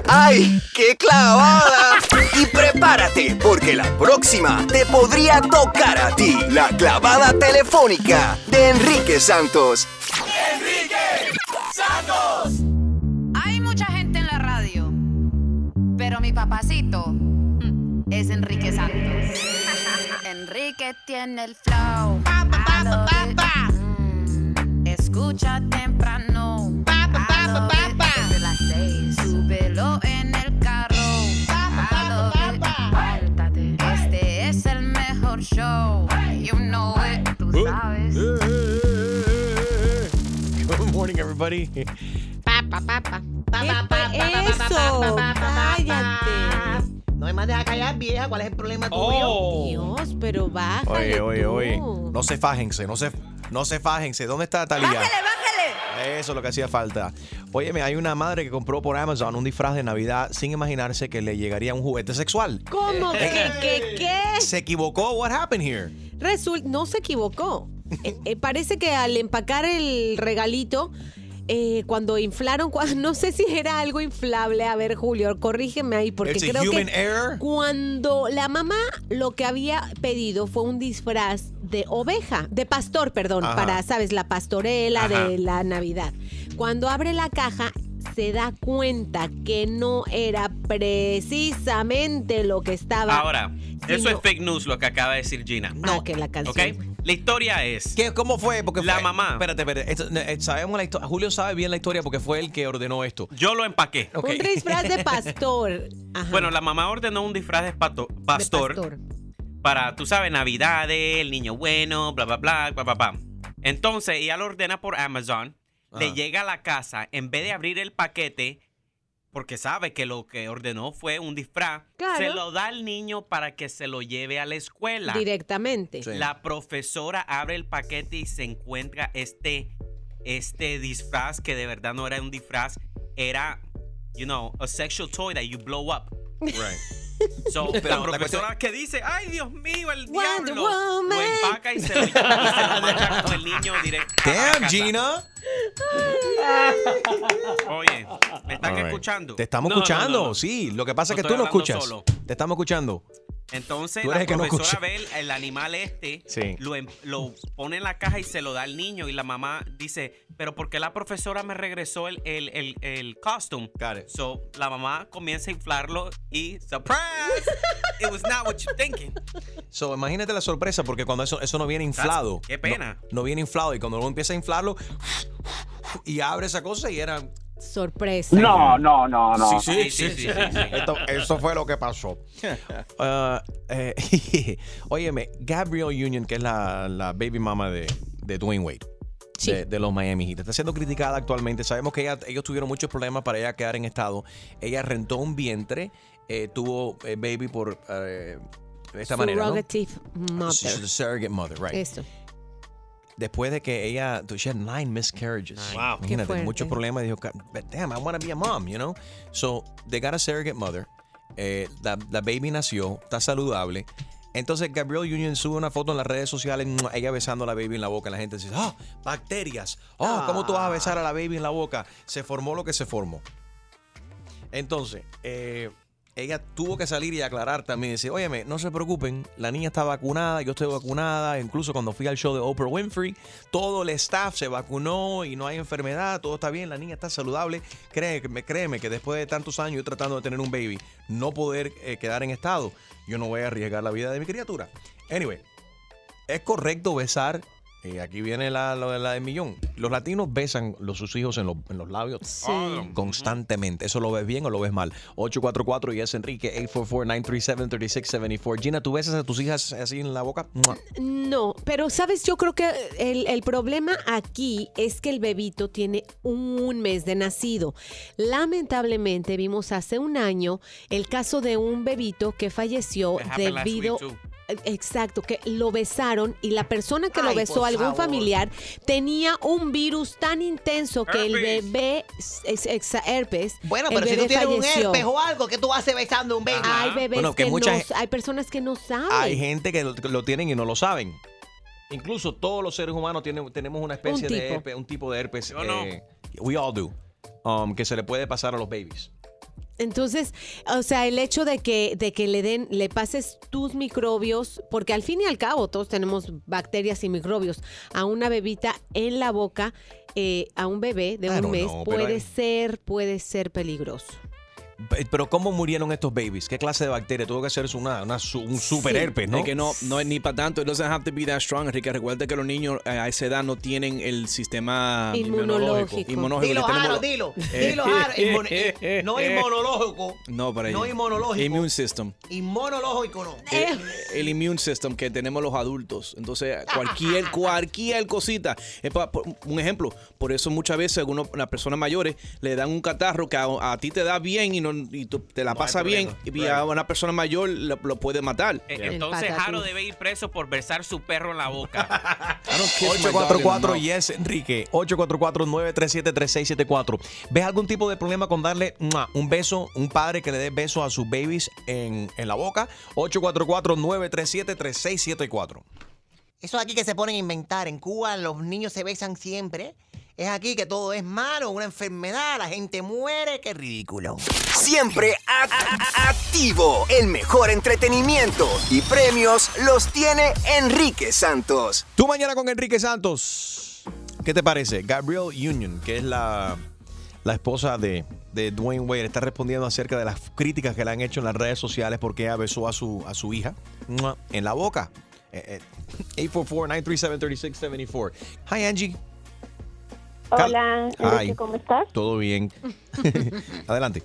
¡Ay, qué clavada! Y prepárate, porque la próxima te podría tocar a ti. La clavada telefónica de Enrique Santos. Hay mucha gente en la radio, pero mi papacito mm, es Enrique Santos. Enrique tiene el flow. Love it. Mm, Escucha temprano. Desde las seis, súbelo en el carro. Este es el mejor show. You know it. Tú sabes. Good morning, everybody. Papa, papa. Eso, cállate. No me mandes a callar, vieja. ¿Cuál es el problema tuyo? Oh. Dios, pero bájale Oye, oye, tú. oye. No se fájense, no se, no se fájense. ¿Dónde está Talía? Bájale, bájale. Eso es lo que hacía falta. Óyeme, hay una madre que compró por Amazon un disfraz de Navidad sin imaginarse que le llegaría un juguete sexual. ¿Cómo? ¿Qué, qué, qué? ¿Se equivocó? What happened here? Resulta, no se equivocó. Eh, eh, parece que al empacar el regalito, eh, cuando inflaron, no sé si era algo inflable. A ver, Julio, corrígeme ahí, porque It's creo que error. cuando la mamá lo que había pedido fue un disfraz de oveja, de pastor, perdón, Ajá. para, sabes, la pastorela Ajá. de la Navidad. Cuando abre la caja se da cuenta que no era precisamente lo que estaba. Ahora, eso es fake news lo que acaba de decir Gina. No, que la canción. ¿Ok? La historia es. ¿Qué, ¿Cómo fue? Porque La fue- mamá. Espérate, espérate. Esto, eh, sabemos la historia. Julio sabe bien la historia porque fue él que ordenó esto. Yo lo empaqué. Un disfraz de pastor. Ajá. Bueno, la mamá ordenó un disfraz de pato- pastor, pastor. para, tú sabes, Navidad, el niño bueno, bla, bla, bla, bla, bla, bla. Entonces, ella lo ordena por Amazon, le llega a la casa, en vez de abrir el paquete, porque sabe que lo que ordenó fue un disfraz, Claro. se lo da al niño para que se lo lleve a la escuela. Directamente. La profesora abre el paquete y se encuentra este, este disfraz que de verdad no era un disfraz, era, you know, a sexual toy that you blow up. Right. So, Pero la profesora que dice, ay Dios mío, el Wonder diablo, Woman. lo empaca y se lo, y se lo con el niño directo. Damn. Gina. Oye, ¿me están right. escuchando? Te estamos No, escuchando, no, no. sí. Lo que pasa es que tú no escuchas. solo. Te estamos escuchando. Entonces la no profesora escucha. ve el, el animal este, Sí. lo, em- lo pone en la caja y se lo da al niño y la mamá dice, pero ¿por qué la profesora me regresó el, el, el, el costume? So la mamá comienza a inflarlo y ¡surprise! It was not what you're thinking. So, imagínate la sorpresa porque cuando eso, eso no viene inflado. qué pena. No, no viene inflado y cuando uno empieza a inflarlo y abre esa cosa y era... Sorpresa. No, no, no, no. Sí, sí, sí. sí, sí. Esto- eso fue lo que pasó. Ah, eh, óyeme, Gabrielle Union, que es la, la baby mama de, de Dwayne Wade. De, de los Miami Heat. Está siendo criticada actualmente. Sabemos que ella- ellos tuvieron muchos problemas para ella quedar en estado. Ella rentó un vientre, eh, tuvo eh, baby por eh, de esta manera. ¿no? Surrogative mother. Sur- Surrogate mother, right. Eso. Después de que ella, she had nine miscarriages. Wow. Imagínate, muchos problemas. Dijo, "But damn, I want to be a mom, you know? So, they got a surrogate mother. Eh, la, la baby nació, está saludable. Entonces, Gabrielle Union sube una foto en las redes sociales, ella besando a la baby en la boca. La gente dice, ah, bacterias. Oh, ¿cómo tú vas a besar a la baby en la boca? Se formó lo que se formó. Entonces, eh, ella tuvo que salir y aclarar también. Dice, óyeme, no se preocupen, la niña está vacunada, yo estoy vacunada. Incluso cuando fui al show de Oprah Winfrey, todo el staff se vacunó y no hay enfermedad, todo está bien, la niña está saludable. Créeme, créeme que después de tantos años yo tratando de tener un baby, no poder eh, quedar en estado, yo no voy a arriesgar la vida de mi criatura. Anyway, es correcto besar. Eh, aquí viene la, la, la de millón. Los latinos besan los, sus hijos en, los- en los labios constantemente. ¿Eso lo ves bien o lo ves mal? 844 y es Enrique 844-937-3674. Gina, ¿tú besas a tus hijas así en la boca? No, pero sabes, yo creo que el, el problema aquí es que el bebito tiene un mes de nacido. Lamentablemente vimos hace un año el caso de un bebito que falleció debido... Exacto, que lo besaron y la persona que lo besó, algún favor. familiar, tenía un virus tan intenso que el bebé, es, es- herpes, Bueno, el pero si bebé tú tienes un herpes o algo, ¿qué tú haces besando a un baby? Hay bebés Bueno, que que, mucha no, gen- hay personas que no saben. Hay gente que lo, que lo tienen y no lo saben. Incluso todos los seres humanos tienen, tenemos una especie Un de herpes, un tipo de herpes. Yo no. eh, we all do. um, que se le puede pasar a los babies. Entonces, o sea, el hecho de que, de que le den, le pases tus microbios, porque al fin y al cabo todos tenemos bacterias y microbios, a una bebita en la boca, eh, a un bebé de I un mes, know, puede ser, puede ser peligroso. Pe- Pero ¿cómo murieron estos babies? ¿Qué clase de bacteria? Tuvo que ser una, una un super herpes, ¿no? Es que no, no es ni para tanto. It doesn't have to be that strong, Enrique. Recuerda que los niños eh, a esa edad no tienen el sistema Inmunológico. inmunológico. Dilo, Jaro, lo- dilo. Eh, Dilo, Jaro. Inmun- eh, no inmunológico. No, para No inmunológico. Immune system. Inmunológico no. El, el immune system que tenemos los adultos. Entonces, cualquier, cualquier cosita. Un ejemplo, por eso muchas veces algunas las personas mayores le dan un catarro que a, a ti te da bien y, no, y tú te la pasa bien y a una persona mayor lo, lo puede matar. Eh, Entonces, Jaro debe ir preso por besar su perro en la boca. 844 Yes Enrique 844-937-3674 ¿Ves algún tipo de problema con darle ¡mua! un beso, un padre que le dé beso a sus babies en, en la boca? 844-937-3674 Eso aquí que se ponen a inventar. En Cuba los niños se besan siempre. Es aquí que todo es malo, una enfermedad, la gente muere. Qué ridículo. Siempre activo. El mejor entretenimiento y premios los tiene Enrique Santos. Tú mañana con Enrique Santos. ¿Qué te parece? Gabrielle Union, que es la, la esposa de, de Dwayne Wade, está respondiendo acerca de las críticas que le han hecho en las redes sociales porque ella besó a su, a su hija en la boca. Eh, eh, 844-937-3674. Hi, Angie. Hola, Hi. ¿cómo estás? Todo bien. Adelante.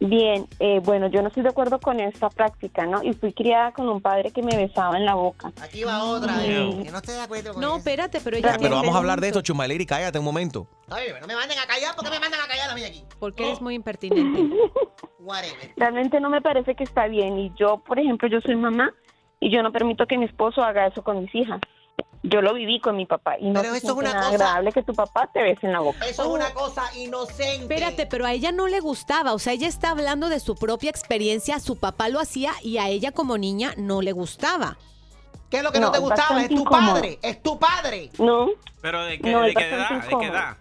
Bien, eh, bueno, yo no estoy de acuerdo con esta práctica, ¿no? Y fui criada con un padre que me besaba en la boca. Aquí va otra. eh. Que no estoy de acuerdo con No, eso. espérate, pero Ah, pero vamos a hablar de esto, Chumaleri. Cállate un momento. Ay, no me manden a callar. ¿Por qué me mandan a callar a mí aquí? Porque eres muy impertinente. Whatever. Realmente no me parece que está bien. Y yo, por ejemplo, yo soy mamá y yo no permito que mi esposo haga eso con mis hijas. Yo lo viví con mi papá y no Pero eso es una nada cosa- agradable que tu papá te bese en la boca. Eso es una cosa inocente. Espérate, pero a ella no le gustaba. O sea, ella está hablando de su propia experiencia. Su papá lo hacía y a ella como niña no le gustaba. ¿Qué es lo que no, No, te es gustaba? Es tu incómodo. padre. Es tu padre. No, ¿Pero de qué, No, de es qué edad? ¿De qué edad?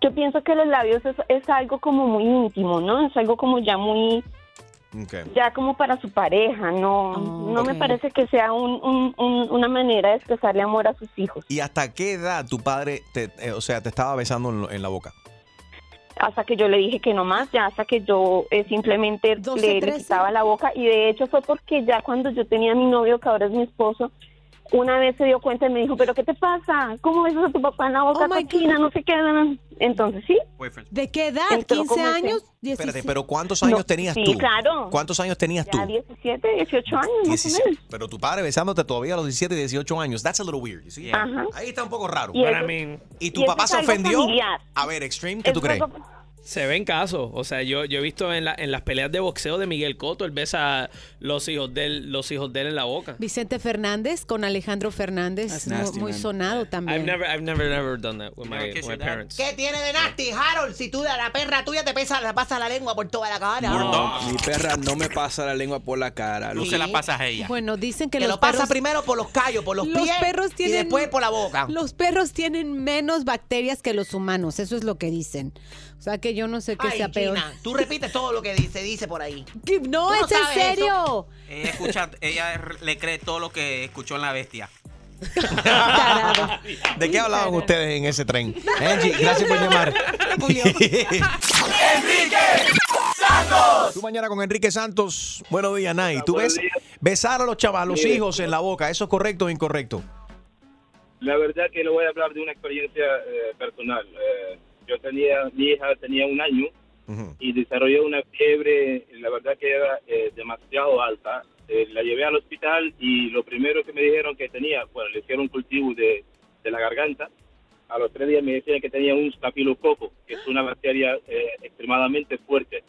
yo pienso que los labios es, es algo como muy íntimo, ¿no? Es algo como ya muy, ya como para su pareja, no, no me parece que sea un, un- un- una manera de expresarle amor a sus hijos. ¿Y hasta qué edad tu padre, te, eh, o sea, te estaba besando en, lo- en la boca? Hasta que yo le dije que no más, ya hasta que yo eh, simplemente le, le 13. quitaba la boca y de hecho fue porque ya cuando yo tenía a mi novio, que ahora es mi esposo, una vez se dio cuenta y me dijo, pero ¿qué te pasa? ¿Cómo besas a tu papá en la boca Oh, cochina? No sé qué. Entonces sí. ¿De qué edad? Entró ¿15 como ese- años? Espérate, pero ¿cuántos No, años tenías sí, tú? claro. ¿Cuántos años tenías tú? Ya 17, 18 años más o 17. menos. Pero tu padre besándote todavía a los 17 y 18 años. That's a little weird. you see? Ajá. Ahí está un poco raro. Y eso- ¿Y tu y papá se ofendió? familiar. A ver, Extreme, ¿qué Es tú crees? algo- Se ven casos. O sea, yo, yo he visto en, la- en las peleas de boxeo de Miguel Cotto, él besa a los hijos de él, los hijos de él en la boca. Vicente Fernández con Alejandro Fernández, nasty, muy man. sonado I've también. never, I've never, never done that with my, with my parents. ¿Qué tiene de nasty, Harold? Si tú, la perra tuya te pesa, le pasa la lengua por toda la cara. No, mi perra no me pasa la lengua por la cara. Tú se la pasas a ella. Bueno, dicen que, Que los lo pasa perros, primero por los callos, por los, los pies perros tienen y después por la boca. Los perros tienen menos bacterias que los humanos, eso es lo que dicen. O sea que yo no sé qué Ay, sea peor. China, tú repites todo lo que dice, se dice por ahí. No, ¿Tú es en serio. Ella escucha, ella le cree todo lo que escuchó en la bestia. ¿De qué hablaban ustedes en ese tren? Angie, gracias por llamar. Enrique Santos. Tú mañana con Enrique Santos. Buenos días, Nay. ¿Tú ves besar a los chavos, a los hijos en la boca? ¿Eso es correcto o incorrecto? La verdad que le voy a hablar de una experiencia eh, personal. Eh, yo tenía, mi hija tenía un año y desarrolló una fiebre, la verdad que era eh, demasiado alta. Eh, la llevé al hospital y lo primero que me dijeron que tenía, bueno, le hicieron un cultivo de, de la garganta. A los tres días me decían que tenía un estafilococo, que es una bacteria eh, extremadamente fuerte.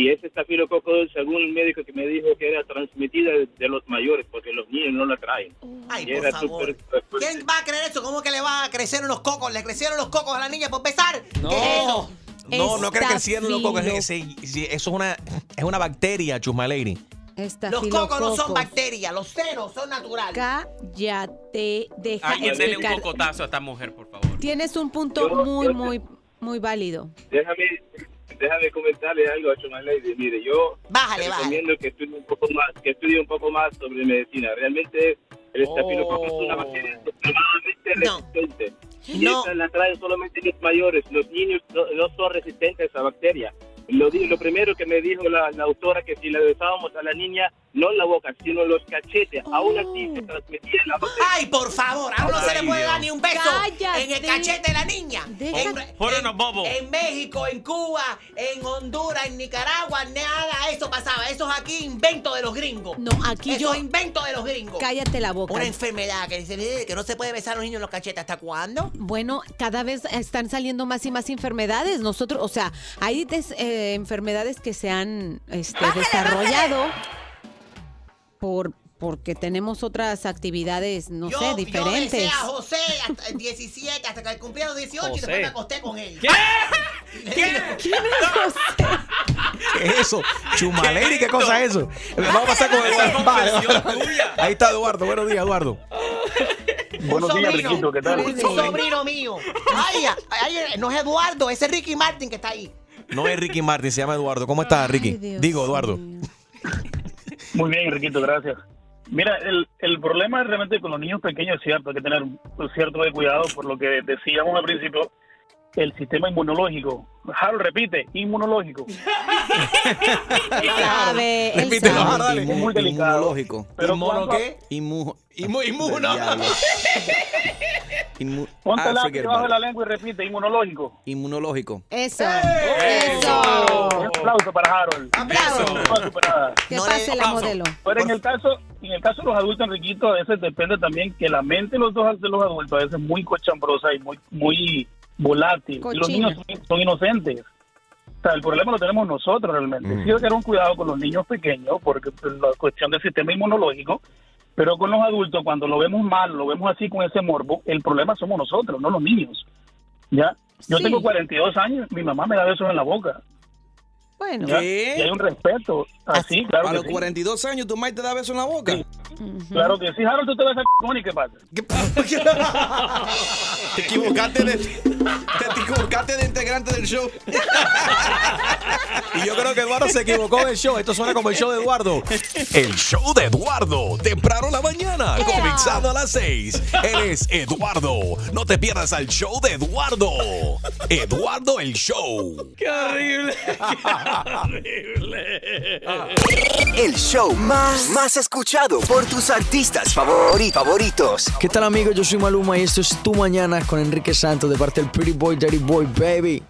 Y ese estafilococo, según el médico que me dijo que era transmitida de, de los mayores, porque los niños no la traen. Ay, Y por era favor. ¿Quién va a creer eso? ¿Cómo que le va a crecer unos cocos? ¿Le crecieron los cocos a la niña por besar? No. ¿Qué es eso? No, no crees que es ese- sí, eso es una, es una bacteria, Chusma Lady. Los cocos no son bacterias, los senos son naturales. Cállate, deja Alguien dele un explicar. cocotazo a esta mujer, por favor. Tienes un punto Yo- muy, yo- muy, muy válido. Déjame, déjame comentarle algo a Lady. Mire, yo Bájale, te recomiendo que estudie un poco más, que estudie un poco más sobre medicina. Realmente el estafilococo es una bacteria extremadamente resistente. Y No. esa la traen solamente los mayores. Los niños no, no son resistentes a esa bacteria. Lo, di- lo primero que me dijo la, la doctora que si le besábamos a la niña, no la boca, sino los cachetes. Aún así se transmitía la Ay, por favor, ahora no se le puede Dios. dar ni un beso Cállate. en el cachete de la niña. En, bobos. en México, en Cuba, en Honduras, en Nicaragua, nada de eso pasaba. Eso es aquí invento de los gringos. No, aquí Eso yo- es invento de los gringos. Cállate la boca. Una enfermedad que dice "Eh, que no se puede besar a los niños en los cachetes. ¿Hasta cuándo? Bueno, cada vez están saliendo más y más enfermedades. Nosotros, o sea, hay des- eh, enfermedades que se han este, desarrollado por porque tenemos otras actividades, no yo, sé, Yo diferentes. besé a José hasta el 17, hasta que cumpliera los 18 y después me acosté con él. ¿Qué? ¿Quién es José? ¿Qué es eso? Chumaleri, ¿qué cosa es eso? Vamos a pasar con Eduardo. Vale, vale. Ahí está Eduardo. Buenos días, Eduardo. Buenos días, Riquito, ¿qué tal? Un sobrino mío. Ay, ay, no es Eduardo, ese es Ricky Martin que está ahí. No es Ricky Martin, se llama Eduardo. ¿Cómo estás, Ricky? Digo, Eduardo. Muy bien, Enriquito, gracias. Mira, el, el problema realmente con los niños pequeños es cierto, hay que tener un cierto de cuidado por lo que decíamos al principio, el sistema inmunológico. Harold, repite, inmunológico. sabe, sabe. Es muy delicado. Inmunológico. Pero ¿Inmuno qué? Inmu- Inmu- inmuno. Inmu- Ponte Ah, la forget debajo de about la lengua y repite, inmunológico. Inmunológico. Eso. Un aplauso para Harold. Aplauso. No puedo superar. ¿Qué pasa la modelo? Pero en el caso, en el caso de los adultos, Enriquito, a veces depende también que la mente de los dos de los adultos a veces es muy cochambrosa y muy, muy volátil. Y los Cochina. niños son, son inocentes. O sea, el problema lo tenemos nosotros realmente. Sí hay que tener un cuidado con los niños pequeños, porque pues, la cuestión del sistema inmunológico, pero con los adultos, cuando lo vemos mal, lo vemos así con ese morbo, el problema somos nosotros, no los niños. ¿Ya? Yo Sí. tengo 42 años, mi mamá me da besos en la boca. Bueno. ¿Qué? Y hay un respeto. Así, claro A los sí. 42 años tu madre te da beso en la boca. Claro que sí, Harold, tú te vas a c***, ¿y qué pasa? Te equivocaste de, te equivocaste de integrante del show. Y yo creo que Eduardo se equivocó del show. Esto suena como el show de Eduardo. El show de Eduardo. Temprano en la mañana. Comenzando a las 6. Él es Eduardo. No te pierdas al show de Eduardo. Eduardo el show. ¡Qué horrible! El show más, más escuchado por tus artistas favori- favoritos. ¿Qué tal amigos? Yo soy Maluma y esto es Tu Mañana con Enrique Santos de parte del Pretty Boy, Daddy Boy, baby.